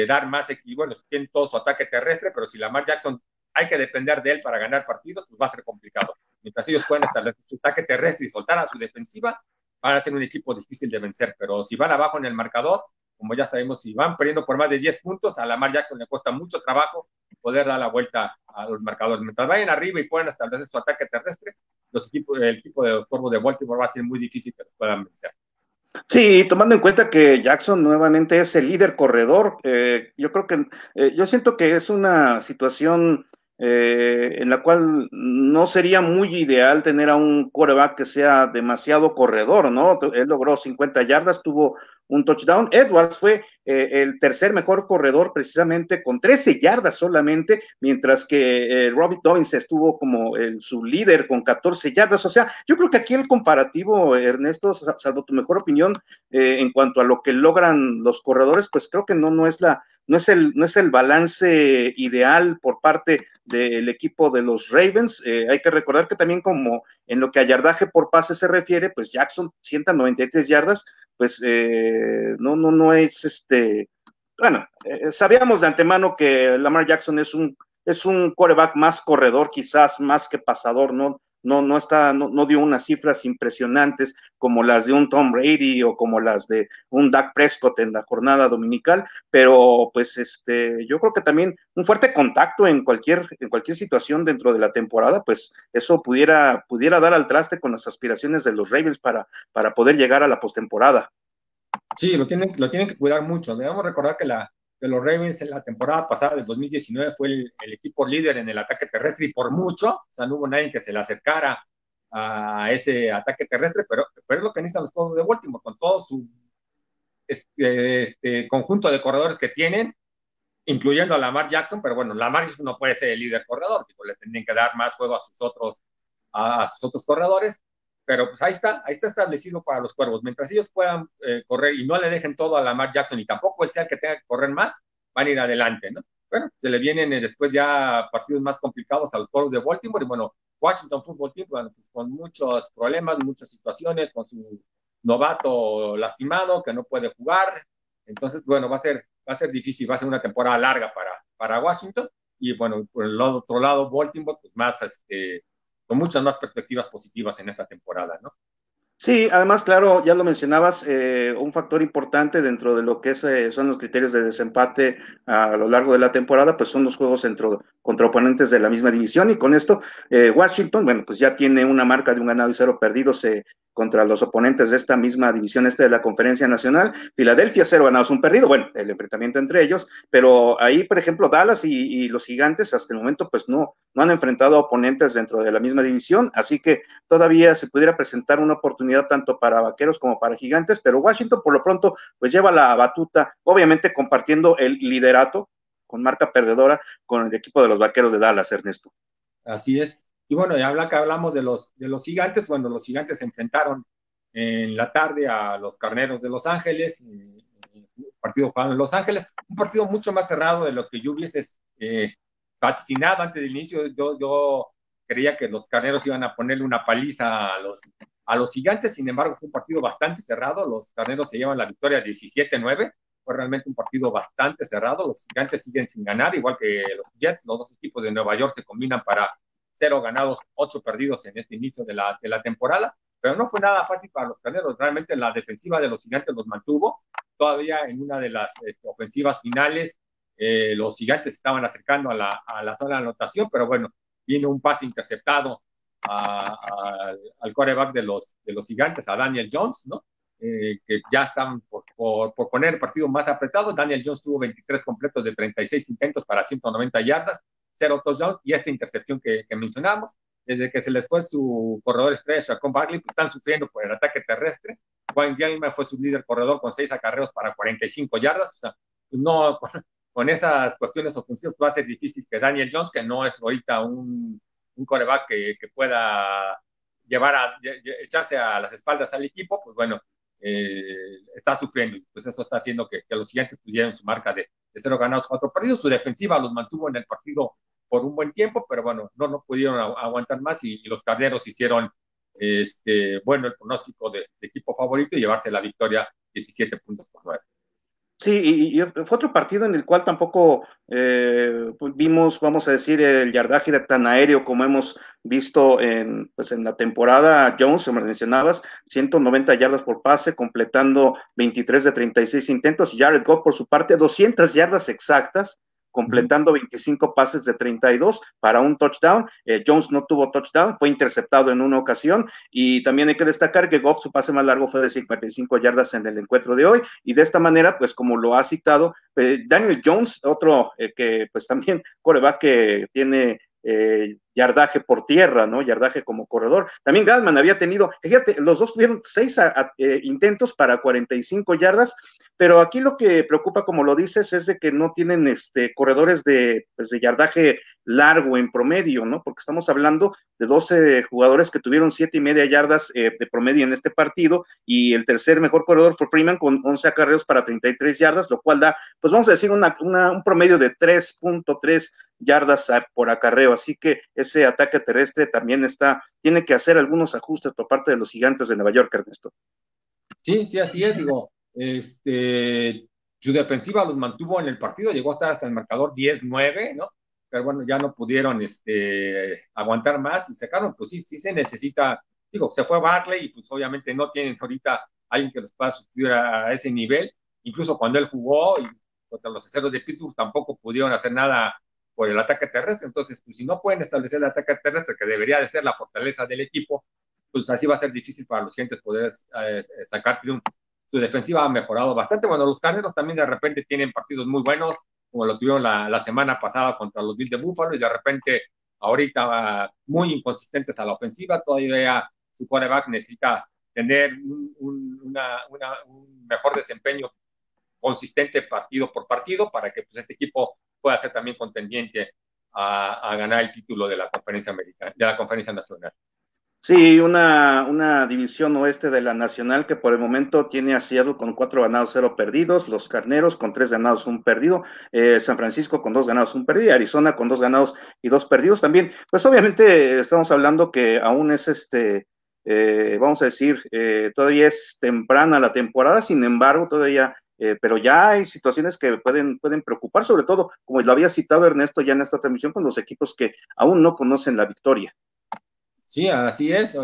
A: dar más, bueno, tiene todo su ataque terrestre, pero si Lamar Jackson hay que depender de él para ganar partidos, pues va a ser complicado. Mientras ellos pueden establecer su ataque terrestre y soltar a su defensiva, van a ser un equipo difícil de vencer. Pero si van abajo en el marcador, como ya sabemos, si van perdiendo por más de 10 puntos, a Lamar Jackson le cuesta mucho trabajo poder dar la vuelta a los marcadores. Mientras vayan arriba y puedan establecer su ataque terrestre, los equipos, el equipo de Corvo de Baltimore va a ser muy difícil que los puedan vencer.
B: Sí, tomando en cuenta que Jackson nuevamente es el líder corredor, eh, yo creo que, eh, yo siento que es una situación eh, en la cual no sería muy ideal tener a un quarterback que sea demasiado corredor, ¿no? Él logró 50 yardas, tuvo un touchdown. Edwards fue eh, el tercer mejor corredor precisamente con 13 yardas solamente, mientras que eh, Robbie Dobbins estuvo como el, su líder con 14 yardas. O sea, yo creo que aquí el comparativo, Ernesto, salvo tu mejor opinión eh, en cuanto a lo que logran los corredores, pues creo que no, no es la no es el, no es el balance ideal por parte del equipo de los Ravens. hay que recordar que también como en lo que a yardaje por pase se refiere, pues Jackson 193 yardas, pues eh, no, no, no es este, bueno, eh, sabíamos de antemano que Lamar Jackson es un, es un quarterback más corredor, quizás más que pasador, no, no, no está, no, no, dio unas cifras impresionantes como las de un Tom Brady o como las de un Dak Prescott en la jornada dominical, pero pues este, yo creo que también un fuerte contacto en cualquier, en cualquier situación dentro de la temporada, pues eso pudiera, pudiera dar al traste con las aspiraciones de los Ravens para, para poder llegar a la postemporada.
A: Sí, lo tienen, lo tienen que cuidar mucho. Debemos recordar que la, que los Ravens en la temporada pasada del 2019 fue el, equipo líder en el ataque terrestre y por mucho, o sea, no hubo nadie que se le acercara a ese ataque terrestre, pero, pero es lo que necesitan los juegos de Baltimore, con todo su este, conjunto de corredores que tienen, incluyendo a Lamar Jackson, pero bueno, Lamar Jackson no puede ser el líder corredor, le tendrían que dar más juego a sus otros, a sus otros corredores, pero pues ahí está, ahí está establecido para los cuervos. Mientras ellos puedan eh, correr y no le dejen todo a Lamar Jackson y tampoco él sea que tenga que correr más, van a ir adelante, ¿no? Bueno, se le vienen eh, después ya partidos más complicados a los cuervos de Baltimore y bueno, Washington Football Team, bueno, pues con muchos problemas, muchas situaciones, con su novato lastimado que no puede jugar. Entonces, bueno, va a ser, va a ser difícil, va a ser una temporada larga para, para Washington. Y bueno, por el otro lado, Baltimore, pues más este, con muchas más perspectivas positivas en esta temporada, ¿no?
B: Sí, además, claro, ya lo mencionabas, eh, un factor importante dentro de lo que eh, son los criterios de desempate a lo largo de la temporada, pues son los juegos entre, contra oponentes de la misma división y con esto eh, Washington, bueno, pues ya tiene una marca de un ganado y cero perdido, se contra los oponentes de esta misma división este de la Conferencia Nacional. Filadelfia, cero ganados, un perdido. Bueno, el enfrentamiento entre ellos, pero ahí, por ejemplo, Dallas y, los gigantes hasta el momento pues no, no han enfrentado a oponentes dentro de la misma división, así que todavía se pudiera presentar una oportunidad tanto para vaqueros como para gigantes, pero Washington por lo pronto pues lleva la batuta, obviamente compartiendo el liderato con marca perdedora con el equipo de los vaqueros de Dallas, Ernesto.
A: Así es. Y bueno, ya habla que hablamos de los, de los gigantes, bueno, los gigantes se enfrentaron en la tarde a los carneros de Los Ángeles, un partido jugado en Los Ángeles, un partido mucho más cerrado de lo que yo hubiese eh, antes del inicio. Yo, yo creía que los carneros iban a ponerle una paliza a los, a los gigantes, sin embargo, fue un partido bastante cerrado. Los carneros se llevan la victoria 17-9. Fue realmente un partido bastante cerrado. Los gigantes siguen sin ganar, igual que los Jets. Los dos equipos de Nueva York se combinan para cero ganados, ocho perdidos en este inicio de la, de la temporada, pero no fue nada fácil para los carneros. Realmente la defensiva de los gigantes los mantuvo. Todavía en una de las este, ofensivas finales, eh, los gigantes estaban acercando a la, a la zona de anotación, pero bueno, vino un pase interceptado al quarterback de los, de los gigantes, a Daniel Jones, ¿no? Eh, que ya están por, por, poner partido más apretado. Daniel Jones tuvo 23 completos de 36 intentos para 190 yardas, cero touchdowns y esta intercepción que, que mencionamos. Desde que se les fue su corredor estrella, con Barkley, pues están sufriendo por el ataque terrestre. Juan Gilman fue su líder corredor con seis acarreos para 45 yardas. O sea, pues no, con, esas cuestiones ofensivas va a ser difícil que Daniel Jones, que no es ahorita un, un coreback que, que pueda llevar a echarse a las espaldas al equipo, pues bueno, eh, está sufriendo. Pues eso está haciendo que, que los siguientes tuvieran su marca de, de, cero ganados, cuatro perdidos. Su defensiva los mantuvo en el partido por un buen tiempo, pero bueno, no, no pudieron aguantar más y, los carneros hicieron este, bueno el pronóstico de, equipo favorito y llevarse la victoria 17 puntos por 9.
B: Sí, y, fue otro partido en el cual tampoco eh, vimos, vamos a decir, el yardaje tan aéreo como hemos visto en, pues en la temporada. Jones, como mencionabas, 190 yardas por pase, completando 23 de 36 intentos. Jared Goff, por su parte, 200 yardas exactas, completando 25 pases de 32 para un touchdown. Eh, Jones no tuvo touchdown, fue interceptado en una ocasión. Y también hay que destacar que Goff su pase más largo fue de 55 yardas en el encuentro de hoy. Y de esta manera, pues como lo ha citado eh, Daniel Jones, otro eh, que pues también coreback que tiene eh, yardaje por tierra, ¿no? Yardaje como corredor. También Galman había tenido, fíjate, los dos tuvieron seis eh, intentos para 45 yardas, pero aquí lo que preocupa, como lo dices, es de que no tienen este, corredores de, pues, de yardaje largo en promedio, ¿no? Porque estamos hablando de 12 jugadores que tuvieron siete y media yardas eh, de promedio en este partido y el tercer mejor corredor fue Freeman con 11 acarreos para 33 yardas, lo cual da, pues vamos a decir, una, un promedio de 3.3 yardas por acarreo. Así que ese ataque terrestre también está, tiene que hacer algunos ajustes por parte de los gigantes de Nueva York, Ernesto.
A: Sí, sí, así es, digo, este, su defensiva los mantuvo en el partido, llegó a estar hasta el marcador 10-9, ¿no? Pero bueno, ya no pudieron este, aguantar más y sacaron, pues sí, sí se necesita, digo, se fue Barley y pues obviamente no tienen ahorita alguien que los pueda sustituir a, ese nivel, incluso cuando él jugó y contra los aceros de Pittsburgh tampoco pudieron hacer nada por el ataque terrestre. Entonces, pues, si no pueden establecer el ataque terrestre, que debería de ser la fortaleza del equipo, pues así va a ser difícil para los clientes poder eh, sacar triunfo. Su defensiva ha mejorado bastante. Bueno, los carneros también de repente tienen partidos muy buenos, como lo tuvieron la, semana pasada contra los Bills de Buffalo, y de repente ahorita muy inconsistentes a la ofensiva. Todavía su quarterback necesita tener un, un mejor desempeño consistente partido por partido para que pues, este equipo pueda ser también contendiente a, ganar el título de la conferencia americana, de la conferencia nacional.
B: Sí, una, una división oeste de la nacional que por el momento tiene a Seattle con cuatro ganados, cero perdidos, los Carneros con tres ganados, un perdido, eh, San Francisco con dos ganados, un perdido, Arizona con dos ganados y dos perdidos también. Pues obviamente estamos hablando que aún es este, eh, vamos a decir, eh, todavía es temprana la temporada, sin embargo, todavía eh, pero ya hay situaciones que pueden, pueden preocupar, sobre todo, como lo había citado Ernesto ya en esta transmisión, con los equipos que aún no conocen la victoria.
A: Sí, así es.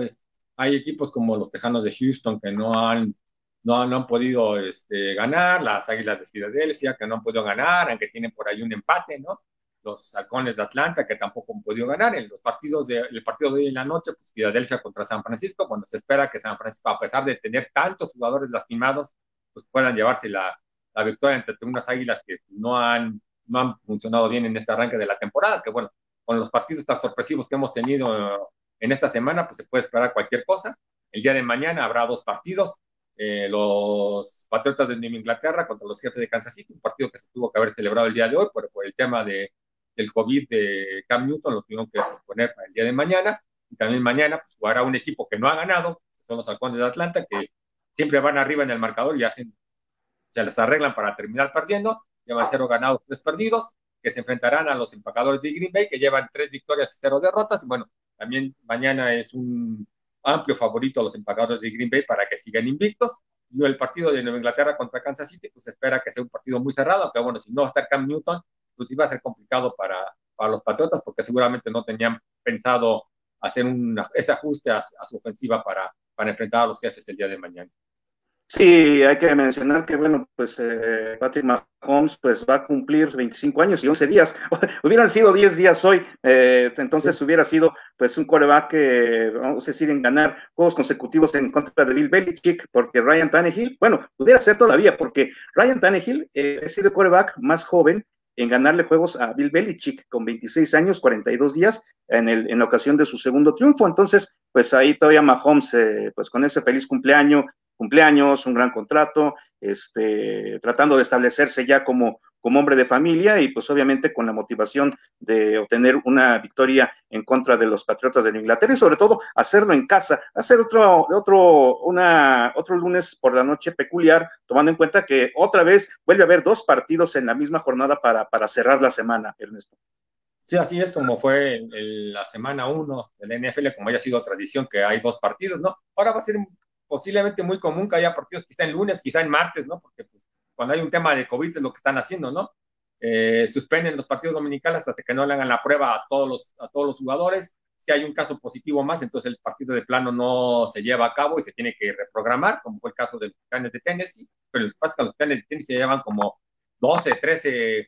A: Hay equipos como los Tejanos de Houston que no han, no, han podido este, ganar, las Águilas de Filadelfia que no han podido ganar, aunque tienen por ahí un empate, ¿no? Los Halcones de Atlanta que tampoco han podido ganar. En los partidos de, el partido de hoy en la noche, pues Filadelfia contra San Francisco, cuando se espera que San Francisco, a pesar de tener tantos jugadores lastimados, pues puedan llevarse la, la victoria entre unas águilas que no han, no han funcionado bien en este arranque de la temporada, que bueno, con los partidos tan sorpresivos que hemos tenido en esta semana, pues se puede esperar cualquier cosa. El día de mañana habrá dos partidos, eh, los Patriotas de Nueva Inglaterra contra los jefes de Kansas City, un partido que se tuvo que haber celebrado el día de hoy, pero por el tema de, del COVID de Cam Newton lo tuvieron que posponer para el día de mañana. Y también mañana pues, jugará un equipo que no ha ganado, son los Halcones de Atlanta, que siempre van arriba en el marcador y hacen, se les arreglan para terminar perdiendo, llevan cero ganados, tres perdidos, que se enfrentarán a los empacadores de Green Bay, que llevan tres victorias y cero derrotas. Y bueno, también mañana es un amplio favorito a los empacadores de Green Bay para que sigan invictos. Y el partido de Nueva Inglaterra contra Kansas City, pues espera que sea un partido muy cerrado, aunque bueno, si no va a Cam Newton, pues iba a ser complicado para, para los Patriotas, porque seguramente no tenían pensado hacer un, ese ajuste a su ofensiva para, para enfrentar a los jefes el día de mañana.
B: Sí, hay que mencionar que, bueno, pues eh, Patrick Mahomes pues va a cumplir 25 años y 11 días. Hubieran sido 10 días hoy, eh, entonces hubiera sido pues un coreback que, vamos a decir, en ganar juegos consecutivos en contra de Bill Belichick, porque Ryan Tannehill, bueno, pudiera ser todavía, porque Ryan Tannehill eh, ha sido el coreback más joven en ganarle juegos a Bill Belichick con 26 años, 42 días en, el, en ocasión de su segundo triunfo. Entonces, pues ahí todavía Mahomes, eh, pues con ese feliz cumpleaños, cumpleaños, un gran contrato, este, tratando de establecerse ya como, como hombre de familia y pues obviamente con la motivación de obtener una victoria en contra de los Patriotas de Inglaterra y sobre todo hacerlo en casa, hacer otro, otro, una, otro lunes por la noche peculiar, tomando en cuenta que otra vez vuelve a haber dos partidos en la misma jornada para, para cerrar la semana, Ernesto.
A: Sí, así es como fue la semana uno del NFL, como haya sido tradición que hay dos partidos, ¿no? Ahora va a ser posiblemente muy común que haya partidos quizá en lunes, quizá en martes, ¿no? Porque pues, cuando hay un tema de COVID es lo que están haciendo, ¿no? Eh, suspenden los partidos dominicales hasta que no le hagan la prueba a todos los, a todos los jugadores. Si hay un caso positivo más, entonces el partido de plano no se lleva a cabo y se tiene que reprogramar, como fue el caso de los planes de Tennessee, pero los que los planes de Tennessee se llevan como 12, 13 eh,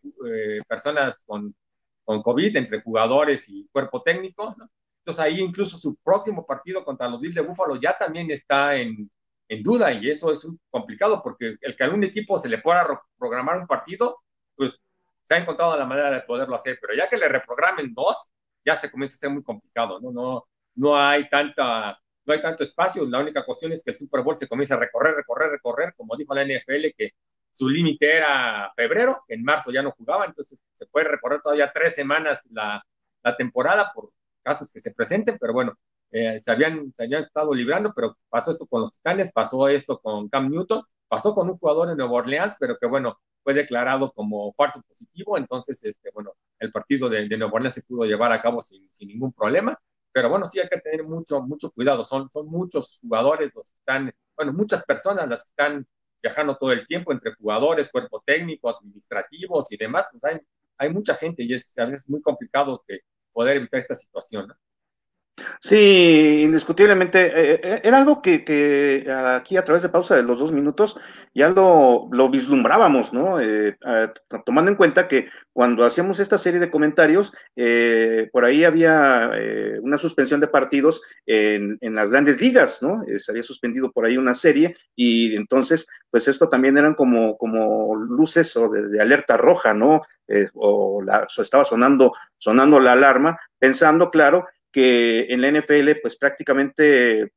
A: personas con, con COVID entre jugadores y cuerpo técnico. ¿no? Entonces ahí incluso su próximo partido contra los Bills de Búfalo ya también está en, en duda y eso es complicado porque el que a un equipo se le pueda programar un partido, pues se ha encontrado la manera de poderlo hacer, pero ya que le reprogramen dos, ya se comienza a ser muy complicado, ¿no? No, no hay tanta, no hay tanto espacio, la única cuestión es que el Super Bowl se comienza a recorrer, recorrer, recorrer, como dijo la NFL, que su límite era febrero, en marzo ya no jugaba, entonces se puede recorrer todavía tres semanas la, la temporada por casos que se presenten, pero bueno, eh, se, habían, se habían estado librando, pero pasó esto con los Titanes, pasó esto con Cam Newton, pasó con un jugador en Nueva Orleans, pero que bueno, fue declarado como falso positivo, entonces, este, bueno, el partido de, de Nueva Orleans se pudo llevar a cabo sin, sin, ningún problema, pero bueno, sí hay que tener mucho, mucho cuidado, son, son muchos jugadores los que están, bueno, muchas personas las que están viajando todo el tiempo entre jugadores, cuerpo técnico, administrativos y demás, pues hay, hay mucha gente y es a veces muy complicado que poder evitar esta situación. ¿no?
B: Sí, indiscutiblemente. Eh, eh, era algo que, que, aquí a través de pausa de los dos minutos ya lo, lo vislumbrábamos, ¿no? Eh, tomando en cuenta que cuando hacíamos esta serie de comentarios, por ahí había una suspensión de partidos en, en, las grandes ligas, ¿no? se había suspendido por ahí una serie y entonces, pues esto también eran como, como luces o de, alerta roja, ¿no? o, la, estaba sonando, sonando la alarma, pensando, claro, que en la NFL pues prácticamente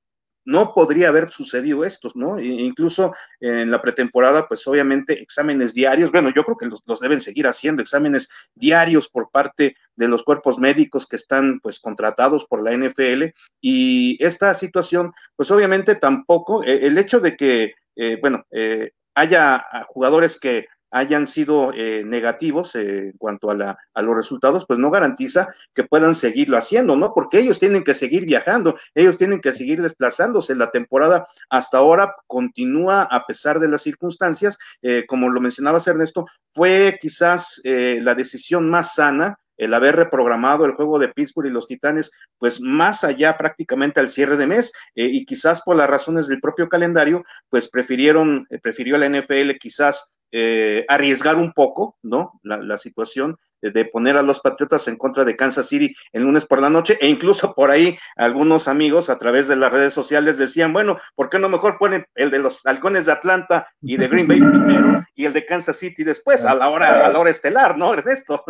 B: no podría haber sucedido esto, ¿no? Incluso en la pretemporada, pues obviamente exámenes diarios, bueno, yo creo que los, deben seguir haciendo, exámenes diarios por parte de los cuerpos médicos que están pues contratados por la NFL y esta situación, pues obviamente tampoco, eh, el hecho de que, eh, bueno, eh, haya jugadores que hayan sido eh, negativos eh, en cuanto a, la, a, los resultados, pues no garantiza que puedan seguirlo haciendo, ¿no? Porque ellos tienen que seguir viajando, ellos tienen que seguir desplazándose. La temporada hasta ahora continúa a pesar de las circunstancias. Eh, como lo mencionabas, Ernesto, fue quizás la decisión más sana el haber reprogramado el juego de Pittsburgh y los Titanes, pues más allá prácticamente al cierre de mes, y quizás por las razones del propio calendario, pues prefirieron, eh, prefirió la NFL quizás eh, arriesgar un poco, ¿no? La, situación de, poner a los Patriotas en contra de Kansas City el lunes por la noche, e incluso por ahí algunos amigos a través de las redes sociales decían, bueno, ¿por qué no mejor ponen el de los halcones de Atlanta y de Green Bay primero y el de Kansas City después, a la hora, a la hora estelar, ¿no, Ernesto?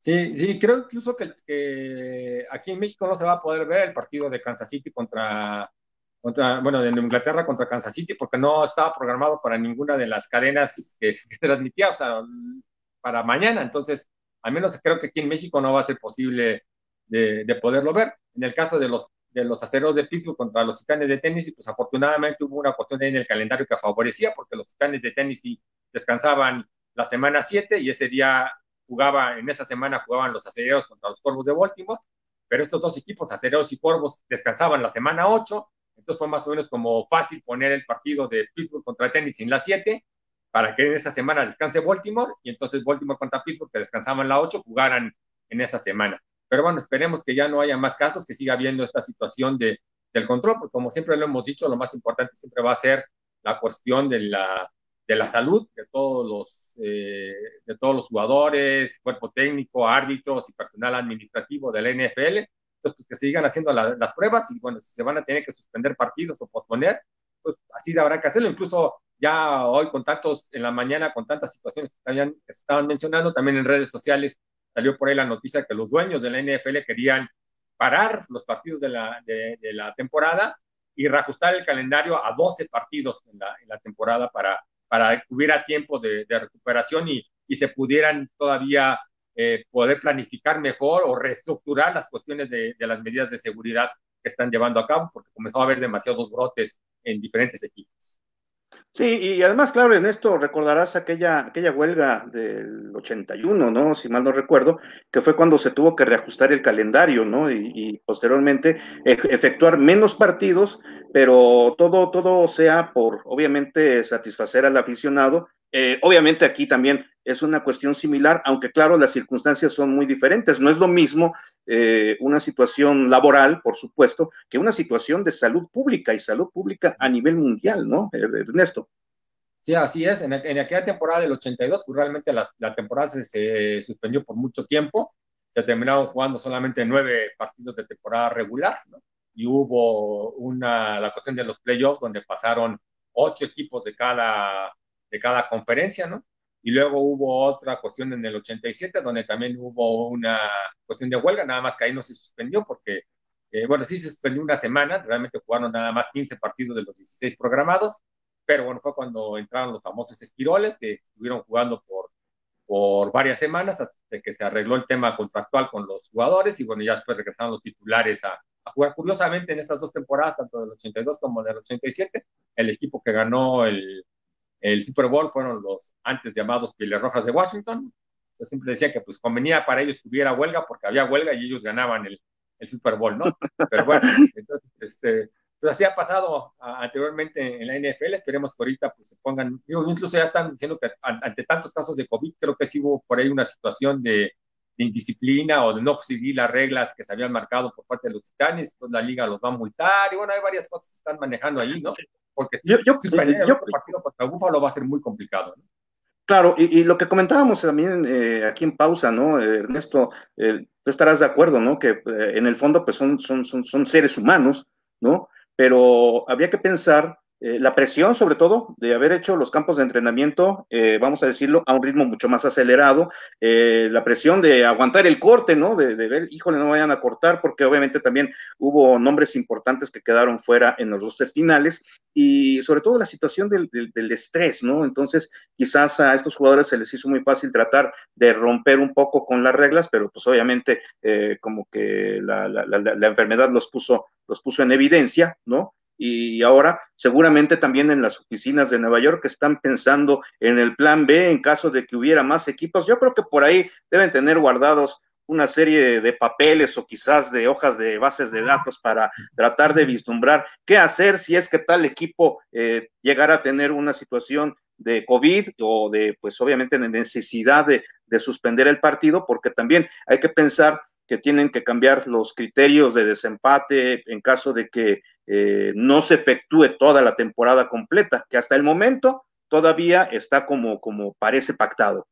A: Sí, sí, creo incluso que, que aquí en México no se va a poder ver el partido de Kansas City contra contra, bueno, de Inglaterra contra Kansas City, porque no estaba programado para ninguna de las cadenas que, que transmitía, o sea, para mañana. Entonces, al menos creo que aquí en México no va a ser posible de, de poderlo ver. En el caso de los, de los aceros de Pittsburgh contra los titanes de Tennessee, pues afortunadamente hubo una cuestión en el calendario que favorecía, porque los titanes de Tennessee descansaban la semana 7 y ese día jugaba, en esa semana jugaban los acereros contra los Corvos de Baltimore, pero estos dos equipos, acereros y Corvos, descansaban la semana 8 entonces fue más o menos como fácil poner el partido de Pittsburgh contra Tennessee en la 7 para que en esa semana descanse Baltimore y entonces Baltimore contra Pittsburgh, que descansaban la 8, jugaran en esa semana. Pero bueno, esperemos que ya no haya más casos, que siga habiendo esta situación de, del control, porque como siempre lo hemos dicho, lo más importante siempre va a ser la cuestión de la, de la salud de todos los, eh, de todos los jugadores, cuerpo técnico, árbitros y personal administrativo de la NFL pues, pues que sigan haciendo la, las pruebas y bueno, si se van a tener que suspender partidos o posponer, pues así habrá que hacerlo. Incluso ya hoy con tantos, en la mañana, con tantas situaciones que, que se estaban mencionando, también en redes sociales salió por ahí la noticia que los dueños de la NFL querían parar los partidos de la, de, de la temporada y reajustar el calendario a 12 partidos en la, en la temporada para, para que hubiera tiempo de, de recuperación y, y se pudieran todavía eh, poder planificar mejor o reestructurar las cuestiones de, de, las medidas de seguridad que están llevando a cabo, porque comenzó a haber demasiados brotes en diferentes equipos.
B: Sí, y además, claro, en esto recordarás aquella, aquella huelga del 81, ¿no? Si mal no recuerdo, que fue cuando se tuvo que reajustar el calendario, ¿no? Y, y posteriormente e efectuar menos partidos, pero todo, todo sea por, obviamente, satisfacer al aficionado eh, obviamente aquí también es una cuestión similar, aunque claro, las circunstancias son muy diferentes. No es lo mismo eh, una situación laboral, por supuesto, que una situación de salud pública y salud pública a nivel mundial, ¿no, Ernesto?
A: Sí, así es. En, aquella temporada del 82, pues realmente la, la temporada se, suspendió por mucho tiempo. Se terminaron jugando solamente nueve partidos de temporada regular, ¿no? Y hubo una, la cuestión de los playoffs, donde pasaron ocho equipos de cada, de cada conferencia, ¿no? Y luego hubo otra cuestión en el 87, donde también hubo una cuestión de huelga, nada más que ahí no se suspendió porque, eh, bueno, sí se suspendió una semana, realmente jugaron nada más 15 partidos de los 16 programados, pero bueno, fue cuando entraron los famosos esquiroles que estuvieron jugando por, por varias semanas hasta que se arregló el tema contractual con los jugadores y bueno, ya después regresaron los titulares a, jugar. Curiosamente, en estas dos temporadas, tanto del 82 como del 87, el equipo que ganó el, el Super Bowl fueron los antes llamados Pieles Rojas de Washington. Yo siempre decía que pues convenía para ellos que hubiera huelga porque había huelga y ellos ganaban el, el Super Bowl, ¿no? Pero bueno, entonces, este, pues así ha pasado anteriormente en la NFL, esperemos que ahorita pues se pongan, incluso ya están diciendo que ante tantos casos de COVID, creo que sí hubo por ahí una situación de, indisciplina o de no seguir las reglas que se habían marcado por parte de los titanes, entonces la liga los va a multar y bueno, hay varias cosas que están manejando ahí, ¿no? Porque yo, yo, si el yo, partido contra Búfalo va a ser muy complicado, ¿no?
B: Claro, y, lo que comentábamos también eh, aquí en pausa, ¿no, Ernesto? Eh, tú estarás de acuerdo, ¿no? Que eh, en el fondo, pues son, son, son, son seres humanos, ¿no? pero había que pensar eh, la presión, sobre todo, de haber hecho los campos de entrenamiento, eh, vamos a decirlo, a un ritmo mucho más acelerado, eh, la presión de aguantar el corte, ¿no? De, ver, híjole, no vayan a cortar, porque obviamente también hubo nombres importantes que quedaron fuera en los rosters finales, y sobre todo la situación del, estrés, ¿no? Entonces, quizás a estos jugadores se les hizo muy fácil tratar de romper un poco con las reglas, pero pues obviamente como que la, la enfermedad los puso, los puso en evidencia, ¿no? Y ahora seguramente también en las oficinas de Nueva York están pensando en el plan B en caso de que hubiera más equipos. Yo creo que por ahí deben tener guardados una serie de papeles o quizás de hojas de bases de datos para tratar de vislumbrar qué hacer si es que tal equipo eh, llegara a tener una situación de COVID o de, pues obviamente, necesidad de, de suspender el partido, porque también hay que pensar que tienen que cambiar los criterios de desempate en caso de que eh, no se efectúe toda la temporada completa, que hasta el momento todavía está como, como parece pactado.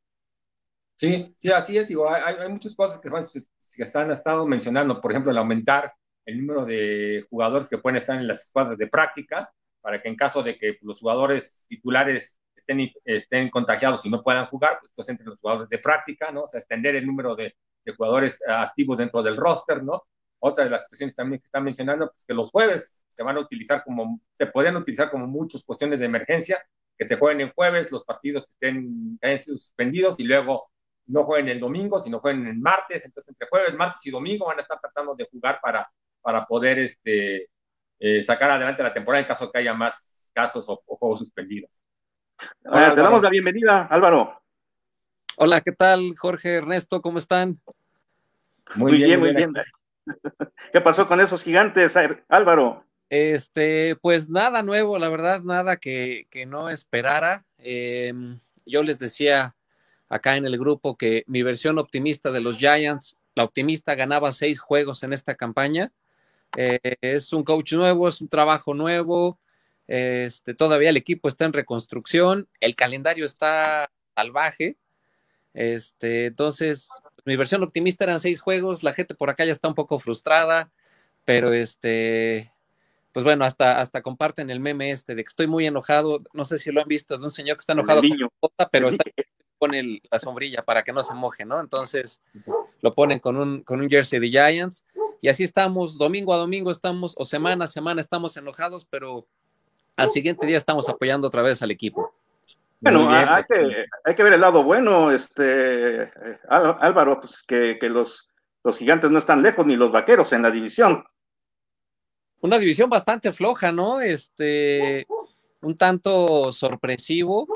A: Sí, sí, así es. Digo, hay, muchas cosas que, que están estado mencionando, por ejemplo, el aumentar el número de jugadores que pueden estar en las escuadras de práctica, para que en caso de que los jugadores titulares estén, estén contagiados y no puedan jugar, pues, pues entren los jugadores de práctica, ¿no? O sea, extender el número de, de jugadores eh, activos dentro del roster, ¿no? Otra de las situaciones también que están mencionando, pues que los jueves se van a utilizar como, se pueden utilizar como muchas cuestiones de emergencia, que se jueguen en jueves, los partidos que estén, suspendidos y luego no jueguen el domingo, sino jueguen el martes, entonces entre jueves, martes y domingo van a estar tratando de jugar para, para poder este, eh, sacar adelante la temporada en caso de que haya más casos o, juegos suspendidos.
B: te damos la bienvenida, Álvaro.
C: Hola, ¿qué tal, Jorge, Ernesto? ¿Cómo están?
B: Muy, bien, muy bien. ¿Qué pasó con esos gigantes, Álvaro?
C: Este, pues nada nuevo, la verdad, nada que, no esperara. Em, yo les decía acá en el grupo que mi versión optimista de los Giants, la optimista ganaba seis juegos en esta campaña. Eh, es un coach nuevo, es un trabajo nuevo. Este, todavía el equipo está en reconstrucción, el calendario está salvaje. Este, entonces, mi versión optimista eran seis juegos, la gente por acá ya está un poco frustrada, pero este, pues bueno, hasta, hasta comparten el meme este de que estoy muy enojado, no sé si lo han visto, de un señor que está enojado con pero está pone la sombrilla para que no se moje, ¿no? Entonces lo ponen con un, con un jersey de Giants y así estamos, domingo a domingo estamos, o semana a semana estamos enojados, pero al siguiente día estamos apoyando otra vez al equipo.
B: Bueno, hay, que, hay que ver el lado bueno, este eh, Álvaro, pues que, los, los gigantes no están lejos, ni los vaqueros en la división.
C: Una división bastante floja, ¿no? Este, un tanto sorpresivo.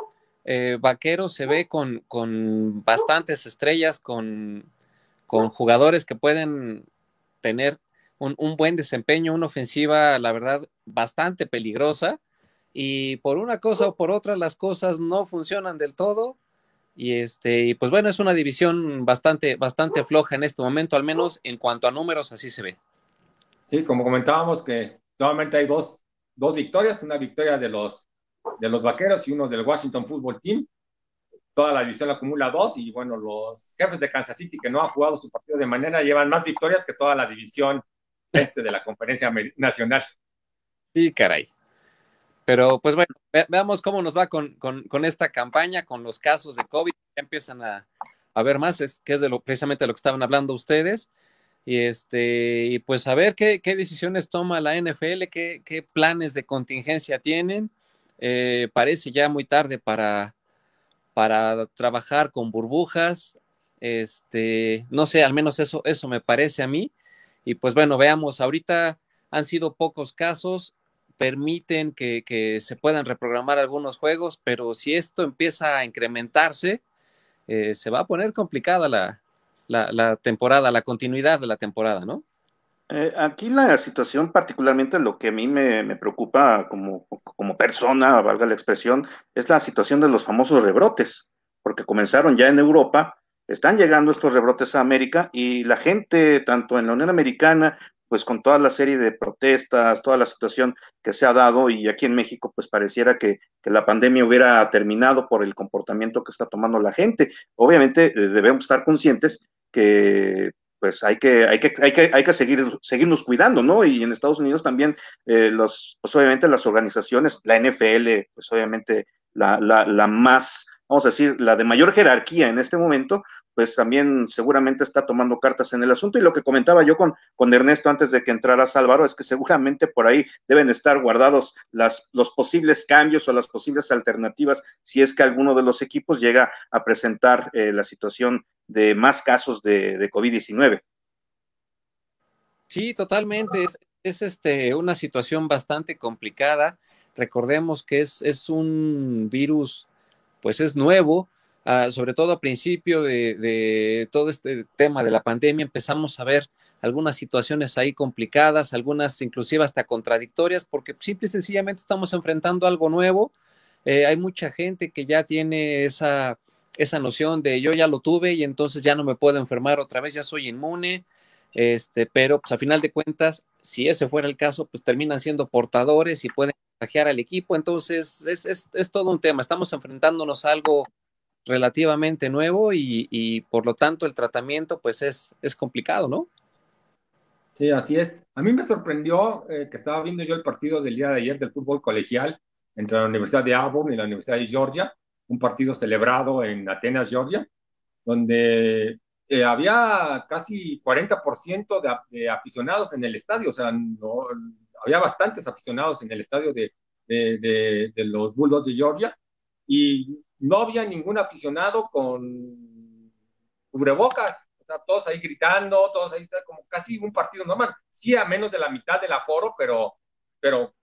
C: Eh, vaqueros se ve con, con bastantes estrellas, con, con, jugadores que pueden tener un, un buen desempeño, una ofensiva, la verdad, bastante peligrosa y por una cosa o por otra las cosas no funcionan del todo y este y pues bueno es una división bastante bastante floja en este momento al menos en cuanto a números así se ve
A: sí como comentábamos que solamente hay dos, dos victorias una victoria de los de los Vaqueros y uno del Washington Football Team. Toda la división acumula dos y bueno, los jefes de Kansas City que no han jugado su partido de manera llevan más victorias que toda la división este de la conferencia nacional.
C: Sí, caray. Pero pues bueno, veamos cómo nos va con, con, esta campaña, con los casos de COVID. Ya empiezan a, a ver más, que es de lo, precisamente de lo que estaban hablando ustedes. Y este, y pues a ver qué, qué decisiones toma la NFL, qué, qué planes de contingencia tienen. Eh, parece ya muy tarde para, para trabajar con burbujas. Este, no sé, al menos eso, eso me parece a mí. Y pues bueno, veamos, ahorita han sido pocos casos, permiten que, se puedan reprogramar algunos juegos, pero si esto empieza a incrementarse, eh, se va a poner complicada la, temporada, la continuidad de la temporada, ¿no?
B: Eh, aquí la situación, particularmente lo que a mí me, preocupa como, persona, valga la expresión, es la situación de los famosos rebrotes, porque comenzaron ya en Europa, están llegando estos rebrotes a América y la gente, tanto en la Unión Americana pues con toda la serie de protestas, toda la situación que se ha dado y aquí en México pues pareciera que, la pandemia hubiera terminado por el comportamiento que está tomando la gente. Obviamente eh, debemos estar conscientes que pues hay que, hay que, hay que, hay que seguir, seguirnos cuidando, ¿no? Y en Estados Unidos también eh, los, pues obviamente las organizaciones, la NFL, pues obviamente la, la, la más vamos a decir, la de mayor jerarquía en este momento, pues también seguramente está tomando cartas en el asunto. Y lo que comentaba yo con, con Ernesto antes de que entrara Álvaro es que seguramente por ahí deben estar guardados las, los posibles cambios o las posibles alternativas si es que alguno de los equipos llega a presentar eh, la situación de más casos de, de COVID-19.
C: Sí, totalmente. Es, es, este, una situación bastante complicada. Recordemos que es, es un virus, pues es nuevo, Ah, sobre todo a principio de, todo este tema de la pandemia, empezamos a ver algunas situaciones ahí complicadas, algunas inclusive hasta contradictorias, porque simple y sencillamente estamos enfrentando algo nuevo. Eh, hay mucha gente que ya tiene esa, esa noción de yo ya lo tuve y entonces ya no me puedo enfermar otra vez, ya soy inmune, este, pero pues a final de cuentas, si ese fuera el caso, pues terminan siendo portadores y pueden contagiar al equipo, entonces es, es, es todo un tema, estamos enfrentándonos a algo relativamente nuevo y, por lo tanto el tratamiento pues es, es complicado, ¿no?
A: Sí, así es. A mí me sorprendió eh, que estaba viendo yo el partido del día de ayer del fútbol colegial entre la Universidad de Auburn y la Universidad de Georgia, un partido celebrado en Atenas, Georgia, donde eh, había casi 40% de, de, aficionados en el estadio, o sea, no, había bastantes aficionados en el estadio de, de, de los Bulldogs de Georgia, y no había ningún aficionado con cubrebocas, o todos ahí gritando, todos ahí, como casi un partido normal, sí a menos de la mitad del aforo, pero, pero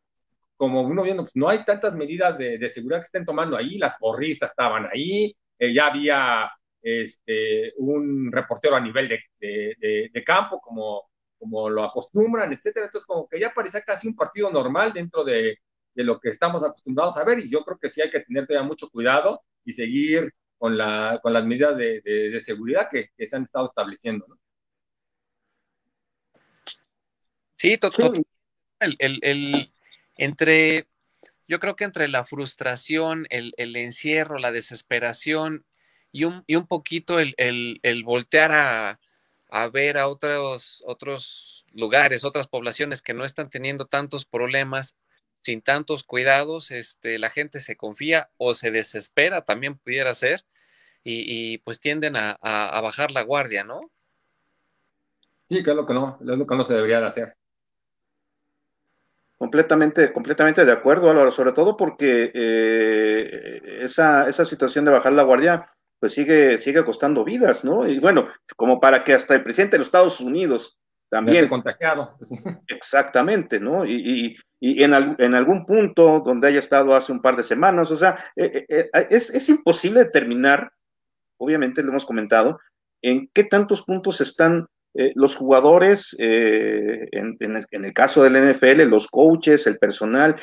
A: como uno viendo, pues no hay tantas medidas de, seguridad que estén tomando ahí, las porristas estaban ahí, eh, ya había este, un reportero a nivel de, de, campo, como, como lo acostumbran, etcétera, entonces como que ya parecía casi un partido normal dentro de, de lo que estamos acostumbrados a ver y yo creo que sí hay que tener todavía mucho cuidado y seguir con, la, con las medidas de, de, seguridad que, que, se han estado estableciendo. ¿no?
C: Sí, total. El, el, el, entre, yo creo que entre la frustración, el, el encierro, la desesperación y un, y un poquito el, el voltear a, a, ver a otros, otros lugares, otras poblaciones que no están teniendo tantos problemas, sin tantos cuidados, este, la gente se confía o se desespera, también pudiera ser, y, pues tienden a, bajar la guardia, ¿no?
A: Sí, lo que no, es lo que no se debería de hacer.
B: Completamente, completamente de acuerdo, Álvaro, sobre todo porque eh, esa, esa situación de bajar la guardia, pues sigue, sigue costando vidas, ¿no? Y bueno, como para que hasta el presidente de los Estados Unidos también.
A: contagiado. Pues
B: Exactamente, ¿no? Y, y, en, en, algún punto donde haya estado hace un par de semanas, o sea, eh, eh, eh, es, es, imposible determinar, obviamente lo hemos comentado, en qué tantos puntos están los jugadores, en, en, el, en, el, caso del NFL, los coaches, el personal,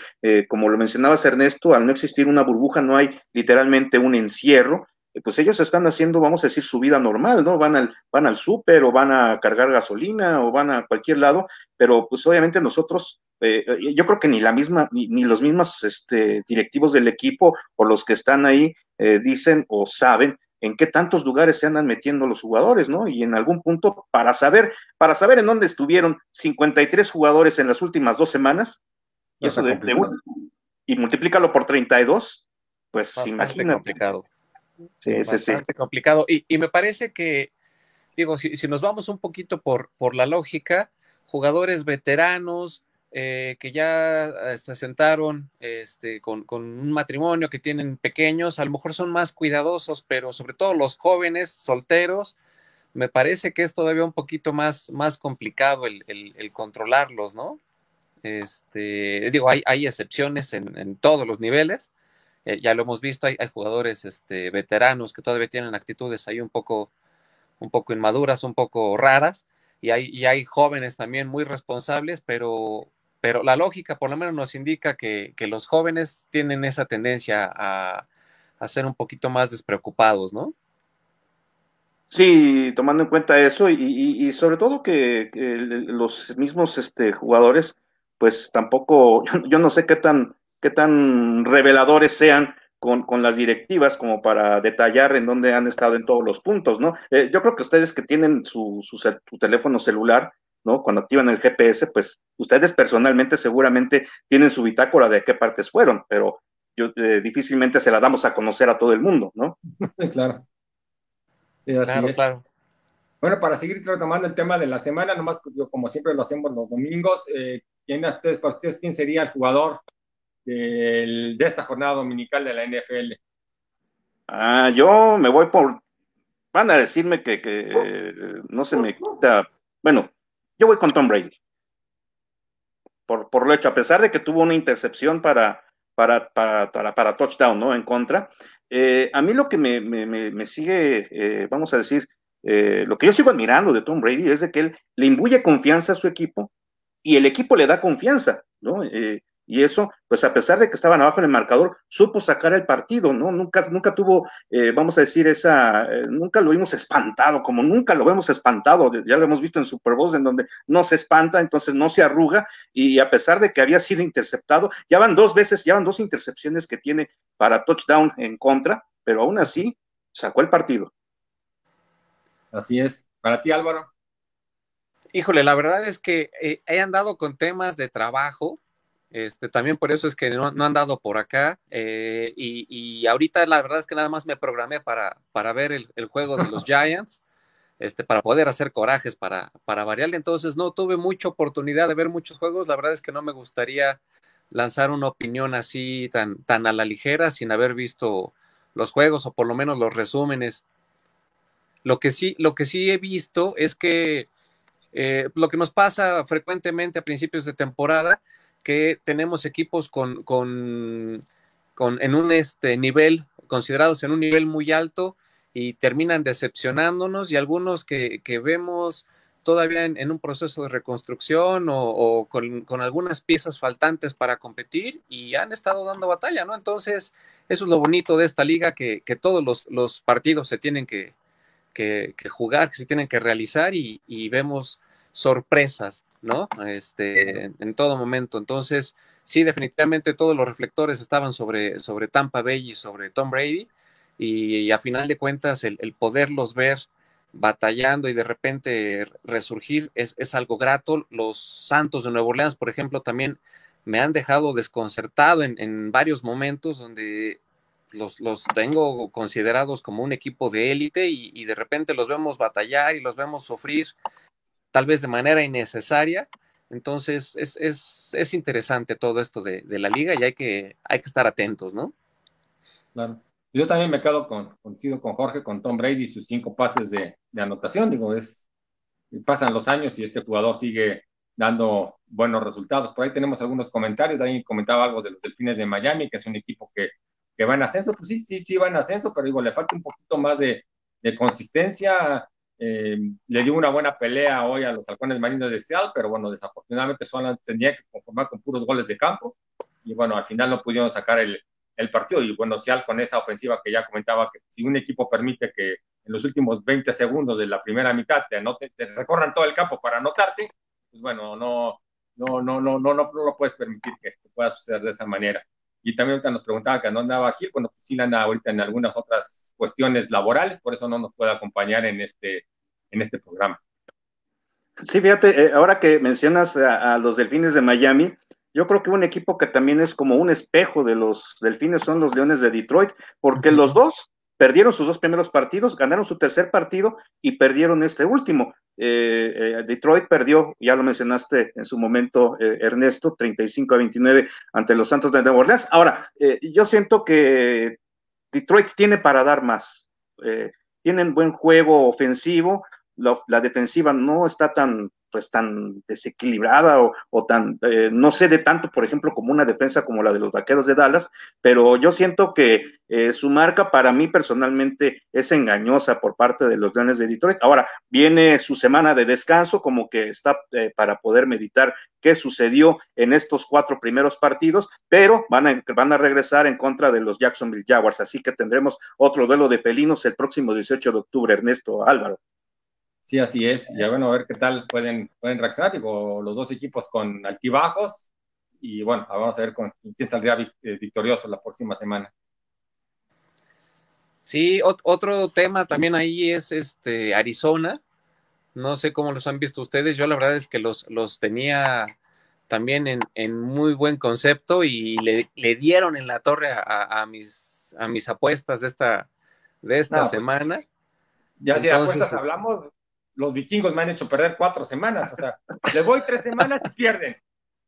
B: como lo mencionabas Ernesto, al no existir una burbuja no hay literalmente un encierro, pues ellos están haciendo, vamos a decir, su vida normal, ¿no? Van al, van al súper o van a cargar gasolina o van a cualquier lado, pero pues obviamente nosotros eh, yo creo que ni la misma, ni, los mismos este, directivos del equipo o los que están ahí eh, dicen o saben en qué tantos lugares se andan metiendo los jugadores, ¿no? Y en algún punto, para saber, para saber en dónde estuvieron 53 jugadores en las últimas dos semanas, y eso de, y multiplícalo por 32, pues
C: Bastante complicado.
B: Sí, sí, sí.
C: complicado. Y, y, me parece que, digo, si, si, nos vamos un poquito por, por la lógica, jugadores veteranos, eh, que ya eh, se sentaron este, con, un matrimonio, que tienen pequeños, a lo mejor son más cuidadosos, pero sobre todo los jóvenes solteros, me parece que es todavía un poquito más, más complicado el, controlarlos, ¿no? Este, digo, hay, hay excepciones en, todos los niveles, eh, ya lo hemos visto, hay, hay, jugadores este, veteranos que todavía tienen actitudes ahí un poco, un poco inmaduras, un poco raras, y hay, y hay jóvenes también muy responsables, pero pero la lógica por lo menos nos indica que, los jóvenes tienen esa tendencia a, ser un poquito más despreocupados, ¿no?
B: Sí, tomando en cuenta eso y, sobre todo que, los mismos este, jugadores, pues tampoco, yo, no sé qué tan, qué tan reveladores sean con, las directivas como para detallar en dónde han estado en todos los puntos, ¿no? Eh, yo creo que ustedes que tienen su, su teléfono celular, ¿no? Cuando activan el GPS, pues ustedes personalmente seguramente tienen su bitácora de qué partes fueron, pero yo, eh, difícilmente se la damos a conocer a todo el mundo, ¿no?
A: claro. Sí, así claro, claro. Bueno, para seguir retomando el tema de la semana, nomás como siempre lo hacemos los domingos, eh, ¿quién ustedes, para ustedes, quién sería el jugador de esta jornada dominical de la NFL?
B: Ah, yo me voy por, van a decirme que, que no se me quita, bueno, yo voy con Tom Brady. Por, por lo hecho, a pesar de que tuvo una intercepción para, para, para, touchdown, ¿no? En contra. Eh, a mí lo que me, me, me sigue, eh, vamos a decir, eh, lo que yo sigo admirando de Tom Brady es de que él le imbuye confianza a su equipo y el equipo le da confianza, ¿no? Y eso, pues a pesar de que estaban abajo en el marcador, supo sacar el partido, ¿no? Nunca, nunca tuvo, eh, vamos a decir, esa, eh, nunca lo vimos espantado, como nunca lo vemos espantado, ya lo hemos visto en Super Bowl, en donde no se espanta, entonces no se arruga, y a pesar de que había sido interceptado, ya van dos veces, ya van dos intercepciones que tiene para touchdown en contra, pero aún así sacó el partido.
A: Así es. Para ti, Álvaro.
C: Híjole, la verdad es que eh, he andado con temas de trabajo, este, también por eso es que no, han dado por acá. Eh, y, ahorita la verdad es que nada más me programé para, para ver el, juego de los Giants, este, para poder hacer corajes, para, para variarle. Entonces no tuve mucha oportunidad de ver muchos juegos. La verdad es que no me gustaría lanzar una opinión así tan, tan a la ligera sin haber visto los juegos o por lo menos los resúmenes. Lo que sí, lo que sí he visto es que eh, lo que nos pasa frecuentemente a principios de temporada que tenemos equipos con, con, con, en un este nivel, considerados en un nivel muy alto y terminan decepcionándonos y algunos que, que vemos todavía en, un proceso de reconstrucción o, con, con, algunas piezas faltantes para competir y han estado dando batalla, ¿no? Entonces, eso es lo bonito de esta liga, que, que todos los, los, partidos se tienen que, que, jugar, que se tienen que realizar y, y vemos sorpresas, ¿no? Este, en todo momento. Entonces, sí, definitivamente todos los reflectores estaban sobre, sobre Tampa Bay y sobre Tom Brady, y, a final de cuentas, el, poderlos ver batallando y de repente resurgir es, es, algo grato. Los Santos de Nueva Orleans, por ejemplo, también me han dejado desconcertado en, en varios momentos donde los, los, tengo considerados como un equipo de élite y, y, de repente los vemos batallar y los vemos sufrir tal vez de manera innecesaria. Entonces, es, es, es interesante todo esto de, de, la liga y hay que, hay que estar atentos, ¿no?
A: Claro. Yo también me quedo con, coincido con Jorge, con Tom Brady y sus cinco pases de, de anotación. Digo, es, pasan los años y este jugador sigue dando buenos resultados. Por ahí tenemos algunos comentarios. Ahí comentaba algo de los Delfines de Miami, que es un equipo que, que va en ascenso. Pues sí, sí, sí va en ascenso, pero digo, le falta un poquito más de, de consistencia. Eh, le dio una buena pelea hoy a los halcones marinos de Seattle, pero bueno, desafortunadamente solo tenía que conformar con puros goles de campo y bueno, al final no pudieron sacar el, el partido y bueno, Seattle con esa ofensiva que ya comentaba que si un equipo permite que en los últimos 20 segundos de la primera mitad te, anote, te recorran todo el campo para anotarte, pues bueno, no, No, no, no, no, no, no lo puedes permitir que, pueda suceder de esa manera. Y también ahorita nos preguntaban que no andaba Gil, bueno, pues sí anda ahorita en algunas otras cuestiones laborales, por eso no nos puede acompañar en este, en este programa.
B: Sí, fíjate, eh, ahora que mencionas a, los delfines de Miami, yo creo que un equipo que también es como un espejo de los delfines son los Leones de Detroit, porque los dos perdieron sus dos primeros partidos, ganaron su tercer partido y perdieron este último. Eh, eh, Detroit perdió, ya lo mencionaste en su momento, Ernesto, 35 a 29 ante los Santos de Nueva Orleans. Ahora, yo siento que Detroit tiene para dar más. tienen buen juego ofensivo, la, defensiva no está tan pues tan desequilibrada o, tan, eh, no sé de tanto, por ejemplo, como una defensa como la de los Vaqueros de Dallas, pero yo siento que eh, su marca para mí personalmente es engañosa por parte de los Leones de Detroit. Ahora, viene su semana de descanso, como que está eh, para poder meditar qué sucedió en estos cuatro primeros partidos, pero van a, van a regresar en contra de los Jacksonville Jaguars, así que tendremos otro duelo de felinos el próximo 18 de octubre, Ernesto Álvaro.
A: Sí, así es. Ya bueno, a ver qué tal pueden, pueden reaccionar. Digo, los dos equipos con altibajos. Y bueno, vamos a ver con quién saldría eh, victorioso la próxima semana.
C: Sí, otro tema también ahí es este Arizona. No sé cómo los han visto ustedes. Yo la verdad es que los, los tenía también en, muy buen concepto y le, dieron en la torre a, mis, a mis apuestas de esta, de esta pues, semana.
A: ya si apuestas hablamos, los vikingos me han hecho perder cuatro semanas, o sea, les voy tres semanas y pierden.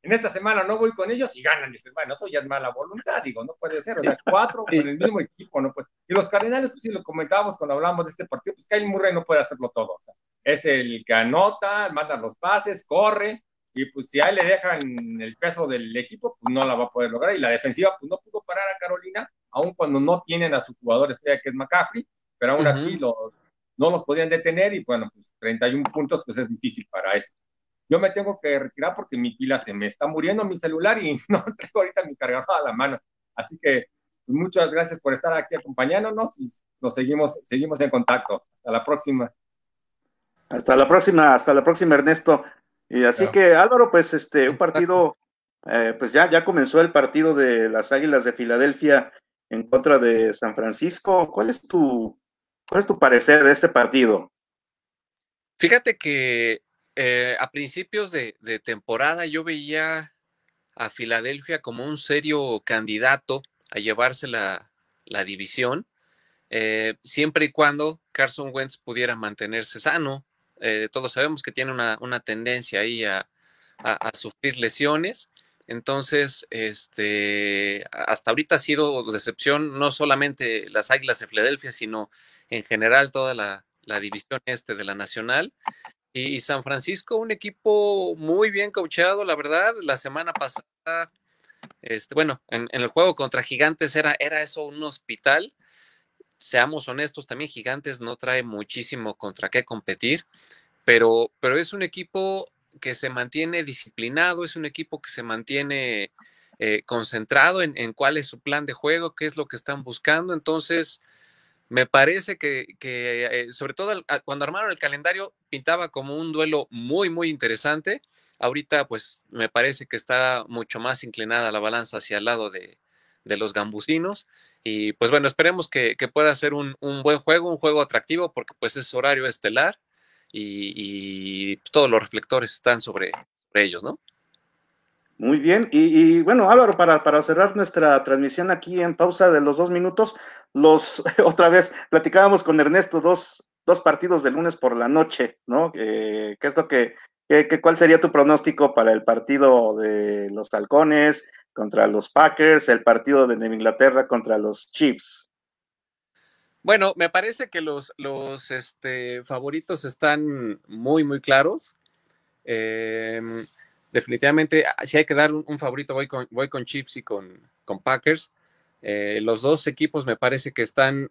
A: En esta semana no voy con ellos y ganan. Dices, bueno, eso ya es mala voluntad, digo, no puede ser. O sea, cuatro con el mismo equipo, no puede. Y los Cardenales, pues sí, lo comentábamos cuando hablábamos de este partido, pues Kyle Murray no puede hacerlo todo. es el que anota, manda los pases, corre, y pues si a él le dejan el peso del equipo, pues no la va a poder lograr. Y la defensiva, pues no pudo parar a Carolina, aun cuando no tienen a su jugador estrella que es McCaffrey, pero aún así los no los podían detener y bueno, pues 31 puntos pues es difícil para eso. Yo me tengo que retirar porque mi pila se me está muriendo mi celular y no tengo ahorita mi cargador a la mano. Así que pues, muchas gracias por estar aquí acompañándonos y nos seguimos, seguimos en contacto. Hasta la próxima.
B: Hasta la próxima, hasta la próxima, Ernesto. Y así que Álvaro, pues este, un partido, eh, pues ya, ya comenzó el partido de las Águilas de Filadelfia en contra de San Francisco. ¿Cuál es tu, ¿Cuál es tu parecer de este partido?
C: Fíjate que eh, a principios de, temporada yo veía a Filadelfia como un serio candidato a llevarse la, división, eh, siempre y cuando Carson Wentz pudiera mantenerse sano. Eh, todos sabemos que tiene una, tendencia ahí a, a, sufrir lesiones. Entonces, este, hasta ahorita ha sido decepción no solamente las Águilas de Filadelfia, sino en general toda la, división este de la Nacional. Y San Francisco, un equipo muy bien coachado, la verdad. La semana pasada, este, bueno, en, el juego contra Gigantes era, era eso un hospital. Seamos honestos, también Gigantes no trae muchísimo contra qué competir, pero, pero es un equipo que se mantiene disciplinado, es un equipo que se mantiene eh, concentrado en, en, cuál es su plan de juego, qué es lo que están buscando. Entonces, me parece que, eh, sobre todo cuando armaron el calendario, pintaba como un duelo muy, muy interesante. Ahorita, pues, me parece que está mucho más inclinada la balanza hacia el lado de, los gambusinos. Y pues bueno, esperemos que, pueda ser un, buen juego, un juego atractivo, porque pues es horario estelar y, pues, todos los reflectores están sobre ellos, ¿no?
B: Muy bien, y, bueno, Álvaro, para, para, cerrar nuestra transmisión aquí en pausa de los dos minutos, los otra vez platicábamos con Ernesto dos, dos partidos de lunes por la noche, ¿no? Eh, ¿Qué es lo que, cuál sería tu pronóstico para el partido de los halcones contra los Packers, el partido de Nueva Inglaterra contra los Chiefs?
C: Bueno, me parece que los, los este, favoritos están muy, muy claros. Eh, definitivamente, ah, si hay que dar un, favorito, voy con, voy con Chiefs y con, con Packers. Eh, los dos equipos me parece que están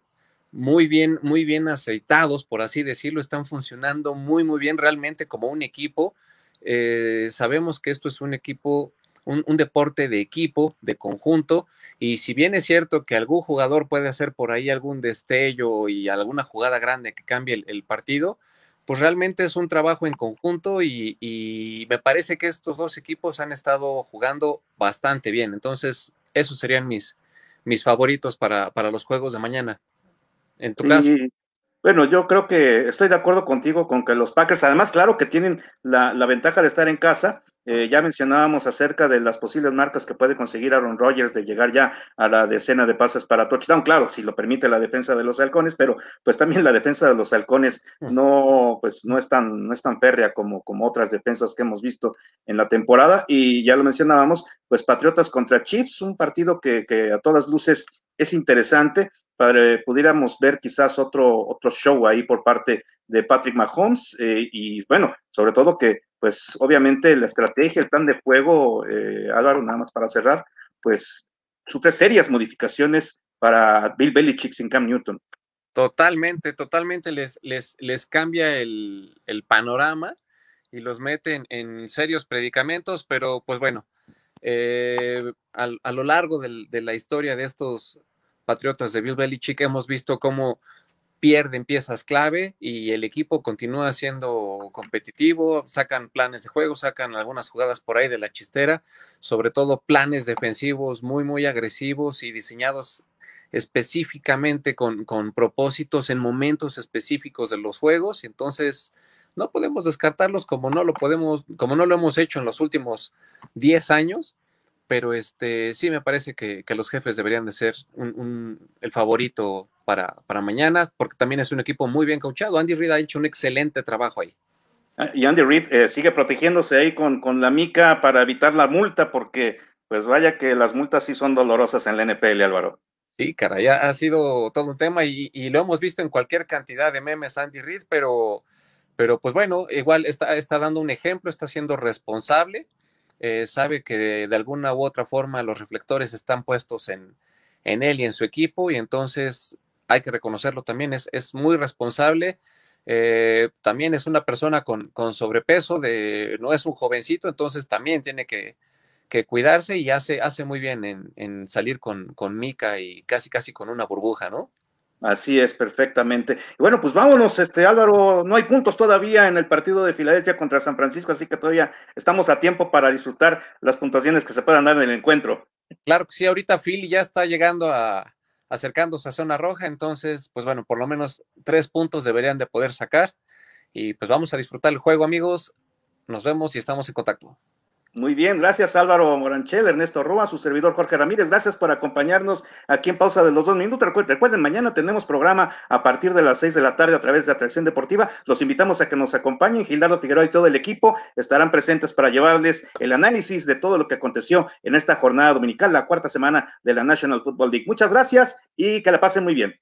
C: muy bien, muy bien aceitados, por así decirlo, están funcionando muy, muy bien realmente como un equipo. Eh, sabemos que esto es un equipo, un, deporte de equipo, de conjunto, y si bien es cierto que algún jugador puede hacer por ahí algún destello y alguna jugada grande que cambie el partido, pues realmente es un trabajo en conjunto y, me parece que estos dos equipos han estado jugando bastante bien. Entonces, esos serían mis, mis favoritos para, para los juegos de mañana. En tu caso.
B: Bueno, yo creo que estoy de acuerdo contigo con que los Packers, además, claro que tienen la, ventaja de estar en casa. Eh, ya mencionábamos acerca de las posibles marcas que puede conseguir Aaron Rodgers de llegar ya a la decena de pases para touchdown. Claro, si lo permite la defensa de los halcones, pero pues también la defensa de los halcones hmm. no, pues no es tan, no es tan férrea como, como otras defensas que hemos visto en la temporada. Y ya lo mencionábamos, pues Patriotas contra Chiefs, un partido que, que a todas luces es interesante para pudiéramos ver quizás otro, otro show ahí por parte de Patrick Mahomes eh, y bueno, sobre todo que pues obviamente la estrategia, el plan de juego, eh, Álvaro, nada más para cerrar, pues sufre serias modificaciones para Bill Belichick sin Cam Newton.
C: Totalmente, totalmente les, les, les cambia el, panorama y los mete en, serios predicamentos, pero pues bueno, eh, a, lo largo de la historia de estos Patriotas de Bill Belichick hemos visto cómo pierden piezas clave y el equipo continúa siendo competitivo, sacan planes de juego, sacan algunas jugadas por ahí de la chistera, sobre todo planes defensivos muy, muy agresivos y diseñados específicamente con, con propósitos en momentos específicos de los juegos. Entonces, no podemos descartarlos como no lo podemos, como no lo hemos hecho en los últimos 10 años pero este sí me parece que, los jefes deberían de ser el favorito para, para, mañana, porque también es un equipo muy bien coachado. Andy Reid ha hecho un excelente trabajo ahí.
B: Ah, y Andy Reid eh, sigue protegiéndose ahí con, con, la mica para evitar la multa, porque pues vaya que las multas sí son dolorosas en la NPL, Álvaro.
C: Sí, cara, ya ha sido todo un tema y, y lo hemos visto en cualquier cantidad de memes Andy Reid, pero, pero pues bueno, igual está, está dando un ejemplo, está siendo responsable eh, sabe que de, alguna u otra forma los reflectores están puestos en, en, él y en su equipo y entonces hay que reconocerlo también, es, es muy responsable. Eh, también es una persona con, con, sobrepeso, de, no es un jovencito, entonces también tiene que, que cuidarse y hace, hace muy bien en, en salir con, con Mica y casi casi con una burbuja, ¿no?
B: Así es, perfectamente. Y bueno, pues vámonos, este Álvaro, no hay puntos todavía en el partido de Filadelfia contra San Francisco, así que todavía estamos a tiempo para disfrutar las puntuaciones que se puedan dar en el encuentro.
C: Claro que sí, ahorita Philly ya está llegando a acercándose a zona roja, entonces, pues bueno, por lo menos tres puntos deberían de poder sacar. Y pues vamos a disfrutar el juego, amigos. Nos vemos y estamos en contacto.
B: Muy bien, gracias Álvaro Moranchel, Ernesto Roa, su servidor Jorge Ramírez, gracias por acompañarnos aquí en pausa de los dos minutos. Recuerden, mañana tenemos programa a partir de las seis de la tarde a través de Atracción Deportiva. Los invitamos a que nos acompañen. Gildardo Figueroa y todo el equipo estarán presentes para llevarles el análisis de todo lo que aconteció en esta jornada dominical, la cuarta semana de la National Football League. Muchas gracias y que la pasen muy bien.